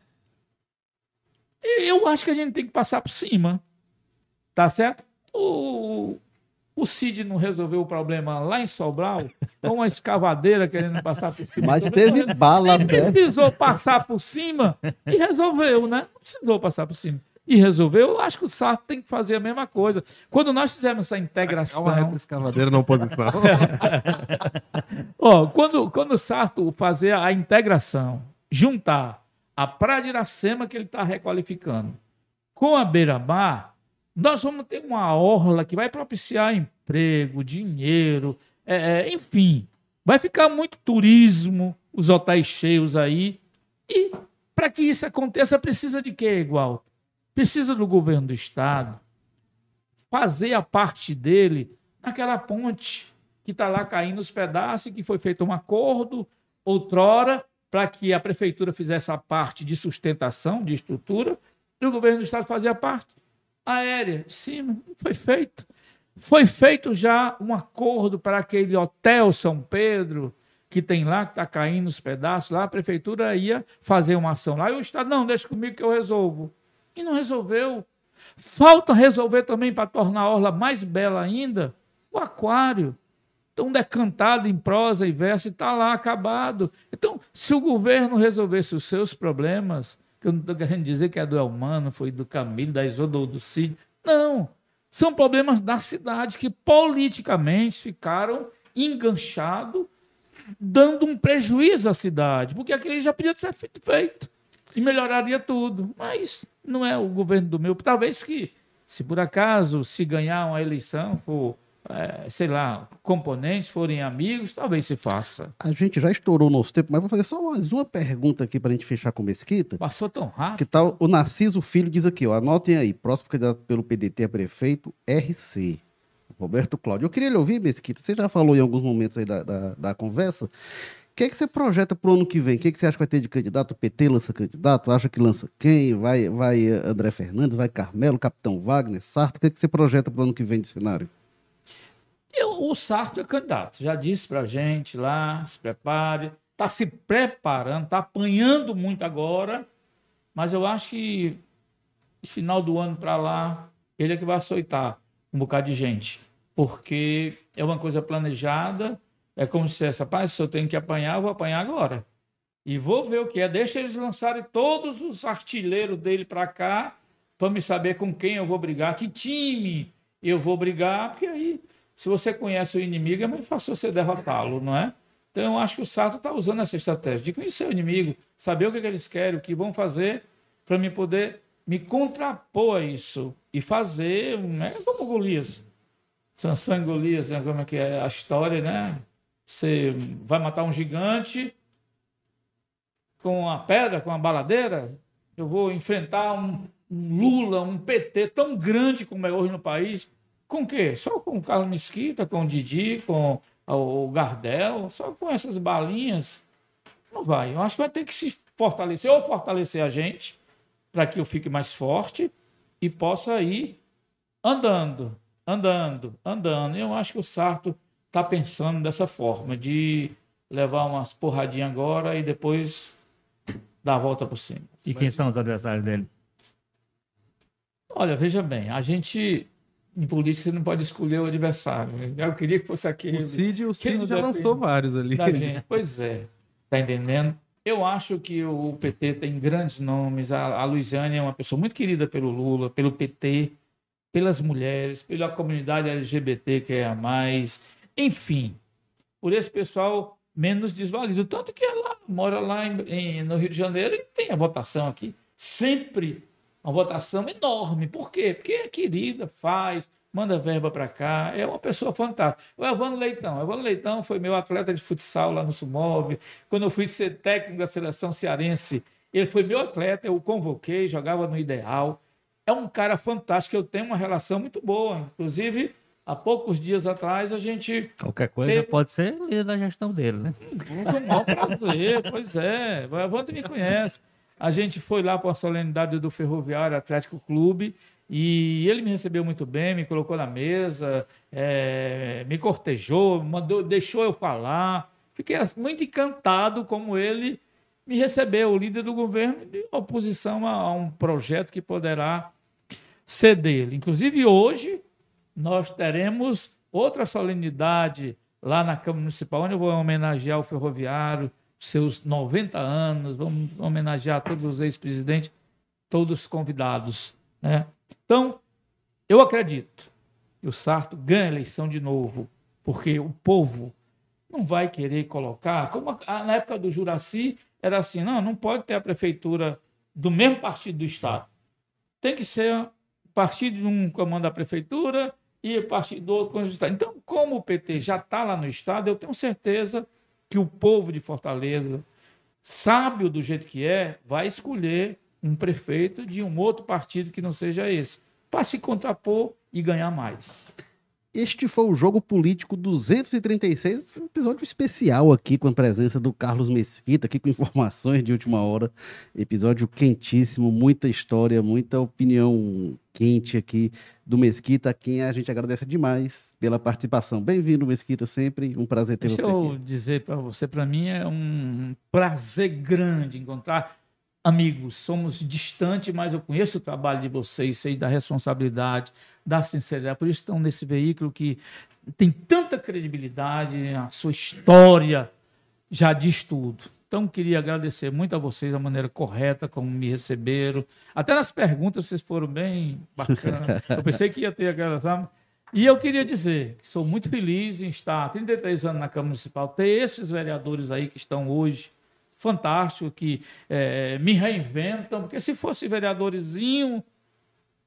Eu acho que a gente tem que passar por cima. Tá certo? O, o Cid não resolveu o problema lá em Sobral, com uma escavadeira querendo passar por cima. Mas teve bala, Ele né? precisou passar por cima e resolveu, né? Não precisou passar por cima. E resolveu, eu acho que o Sarto tem que fazer a mesma coisa. Quando nós fizemos essa É integração. uma retroescavadeira na oposição. Ó, quando, quando o Sarto fazer a integração, juntar a Praia de Iracema, que ele está requalificando, com a Beira-Mar, nós vamos ter uma orla que vai propiciar emprego, dinheiro, é, é, enfim, vai ficar muito turismo, os hotéis cheios aí. E para que isso aconteça, precisa de quê, igual? Precisa do governo do estado fazer a parte dele naquela ponte que está lá caindo os pedaços que foi feito um acordo outrora para que a prefeitura fizesse a parte de sustentação, de estrutura, e o governo do estado fazia a parte aérea. Não foi feito. Foi feito já um acordo para aquele hotel São Pedro, que tem lá, que está caindo os pedaços lá, a prefeitura ia fazer uma ação lá, e o Estado, não, deixa comigo que eu resolvo. E não resolveu. Falta resolver também para tornar a orla mais bela ainda, o aquário. Tão decantado em prosa e verso está lá acabado. Então, se o governo resolvesse os seus problemas, que eu não estou querendo dizer que é do Elmano, foi do Camilo, da Isoda ou do Cid, não. São problemas da cidade que politicamente ficaram enganchados, dando um prejuízo à cidade, porque aquele já podia ser feito e melhoraria tudo. Mas não é o governo do meu. Talvez que, se por acaso se ganhar uma eleição, for, é, sei lá, componentes forem amigos, talvez se faça. A gente já estourou o nosso tempo, mas vou fazer só mais uma pergunta aqui para a gente fechar com Mesquita. Passou tão rápido. Que tal o Narciso Filho diz aqui, ó, anotem aí, próximo candidato pelo PDT a prefeito, RC. Roberto Cláudio. Eu queria lhe ouvir, Mesquita, você já falou em alguns momentos aí da, da, da conversa. O que, é que você projeta para o ano que vem? O que, é que você acha que vai ter de candidato? O PT lança candidato? Acha que lança quem? Vai, vai André Fernandes? Vai Carmelo? Capitão Wagner? Sarto? O que, é que você projeta para o ano que vem de cenário? Eu, o Sarto é candidato, já disse para a gente lá, se prepare, está se preparando, está apanhando muito agora, mas eu acho que final do ano para lá, ele é que vai açoitar um bocado de gente, porque é uma coisa planejada, é como se essa rapaz, se eu tenho que apanhar, eu vou apanhar agora. E vou ver o que é. Deixa eles lançarem todos os artilheiros dele para cá, para me saber com quem eu vou brigar, que time eu vou brigar, porque aí, se você conhece o inimigo, é mais fácil você derrotá-lo, não é? Então, eu acho que o Sato está usando essa estratégia de conhecer o inimigo, saber o que, é que eles querem, o que vão fazer, para me poder me contrapor a isso e fazer, né, como Golias. Sansão e Golias, né, como é que é a história, né? Você vai matar um gigante com a pedra, com a baladeira? eu vou enfrentar um, um Lula, um PT tão grande como é hoje no país, com o quê? Só com o Carlos Mesquita, com o Didi, com o Gardel, só com essas balinhas. Não vai. Eu acho que vai ter que se fortalecer, ou fortalecer a gente, para que eu fique mais forte e possa ir andando, andando, andando. Eu acho que o Sarto está pensando dessa forma, de levar umas porradinhas agora e depois dar a volta por cima. E quem Mas... são os adversários dele? Olha, veja bem, a gente em política você não pode escolher o adversário. Né? Eu queria que fosse aquele. O Cid, o Cid já lançou vários ali. Pois é, tá entendendo? Eu acho que o PT tem grandes nomes. A, a Luiziane é uma pessoa muito querida pelo Lula, pelo PT, pelas mulheres, pela comunidade LGBT que é a mais, enfim, por esse pessoal menos desvalido. Tanto que ela mora lá em, em, no Rio de Janeiro e tem a votação aqui. Sempre uma votação enorme. Por quê? Porque é querida, faz, manda verba para cá, é uma pessoa fantástica. O Evandro Leitão. O Evandro Leitão foi meu atleta de futsal lá no Sumove. Quando eu fui ser técnico da seleção cearense, ele foi meu atleta, eu o convoquei, jogava no Ideal. É um cara fantástico, eu tenho uma relação muito boa. Inclusive, há poucos dias atrás a gente. Qualquer coisa teve... pode ser líder da gestão dele, né? Com o maior prazer, pois é. O Evandro me conhece. A gente foi lá para a solenidade do Ferroviário Atlético Clube e ele me recebeu muito bem, me colocou na mesa, é, me cortejou, mandou, deixou eu falar. Fiquei muito encantado como ele me recebeu, o líder do governo, de oposição a, a um projeto que poderá ser dele. Inclusive, hoje, nós teremos outra solenidade lá na Câmara Municipal, onde eu vou homenagear o ferroviário, seus 90 anos, vamos homenagear todos os ex-presidentes, todos convidados. Né? Então, eu acredito que o Sarto ganha a eleição de novo, porque o povo não vai querer colocar, como na época do Juraci, era assim, não, não pode ter a prefeitura do mesmo partido do Estado. Tem que ser partido de um comando da prefeitura e partido do outro comando do Estado. Então, como o PT já está lá no Estado, eu tenho certeza que o povo de Fortaleza, sábio do jeito que é, vai escolher um prefeito de um outro partido que não seja esse, para se contrapor e ganhar mais. Este foi o Jogo Político 236, um episódio especial aqui com a presença do Carlos Mesquita, aqui com informações de última hora. Episódio quentíssimo, muita história, muita opinião quente aqui do Mesquita, a quem a gente agradece demais pela participação. Bem-vindo, Mesquita, sempre um prazer ter Deixa você aqui. Deixa eu dizer para você, para mim é um prazer grande encontrar amigos, somos distantes, mas eu conheço o trabalho de vocês, sei da responsabilidade, da sinceridade. Por isso estão nesse veículo que tem tanta credibilidade, a sua história já diz tudo. Então, queria agradecer muito a vocês da maneira correta como me receberam. Até nas perguntas vocês foram bem bacanas. Eu pensei que ia ter aquela, sabe? E eu queria dizer que sou muito feliz em estar 33 anos na Câmara Municipal, ter esses vereadores aí que estão hoje fantástico, que é, me reinventam, porque se fosse vereadorzinho,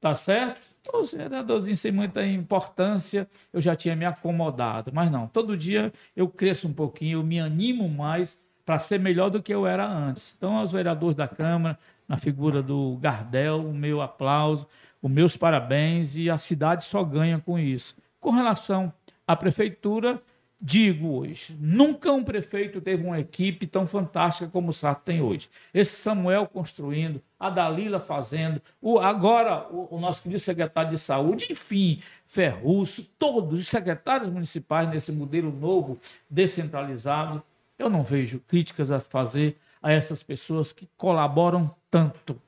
tá certo? Os vereadorzinhos sem muita importância, eu já tinha me acomodado. Mas não, todo dia eu cresço um pouquinho, eu me animo mais para ser melhor do que eu era antes. Então, aos vereadores da Câmara, na figura do Gardel, o meu aplauso, os meus parabéns, e a cidade só ganha com isso. Com relação à prefeitura, digo hoje, nunca um prefeito teve uma equipe tão fantástica como o Sarto tem hoje. Esse Samuel construindo, a Dalila fazendo, o, agora o, o nosso querido secretário de saúde, enfim, Ferruço, todos os secretários municipais nesse modelo novo, descentralizado. Eu não vejo críticas a fazer a essas pessoas que colaboram tanto,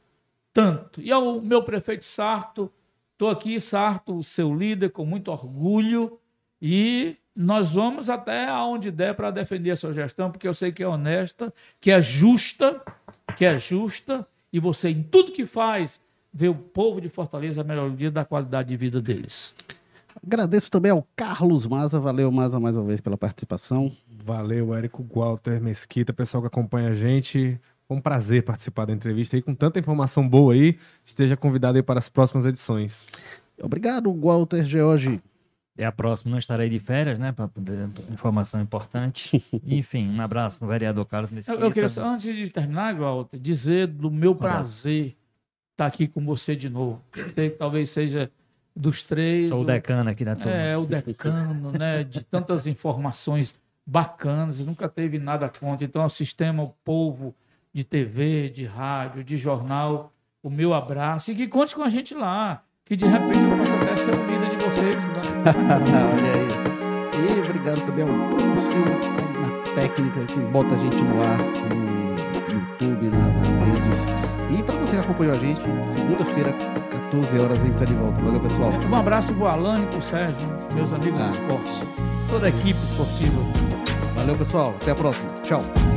tanto. E ao meu prefeito Sarto, estou aqui, Sarto, seu líder, com muito orgulho, e nós vamos até aonde der para defender a sua gestão, porque eu sei que é honesta, que é justa, que é justa, e você, em tudo que faz, vê o povo de Fortaleza a melhoria da qualidade de vida deles. Agradeço também ao Carlos Maza, valeu Maza mais uma vez pela participação. Valeu, Érico Walter Mesquita, pessoal que acompanha a gente. Foi um prazer participar da entrevista aí, com tanta informação boa aí. Esteja convidado aí para as próximas edições. Obrigado, Walter George. É a próxima, não estarei de férias, né? Para poder. Informação importante. Enfim, um abraço no vereador Carlos Mesquita. Eu, eu queria, só, antes de terminar, Walter, dizer do meu prazer estar aqui com você de novo. Sei que talvez seja dos três. Sou o decano aqui da turma. É, o decano, né? De tantas informações bacanas, nunca teve nada contra. Então, o sistema, o povo de TV, de rádio, de jornal, o meu abraço. E que conte com a gente lá que de repente eu possa até ser o líder de vocês. Olha aí. E obrigado também ao Bruno Silva, na técnica, que bota a gente no ar, no YouTube, nas redes. E para você que acompanhou a gente, segunda-feira, 14 horas, a gente está de volta. Valeu, pessoal. Um abraço pro Alane, pro Sérgio, meus amigos ah. do esporte. Toda a equipe esportiva. Valeu, pessoal. Até a próxima. Tchau.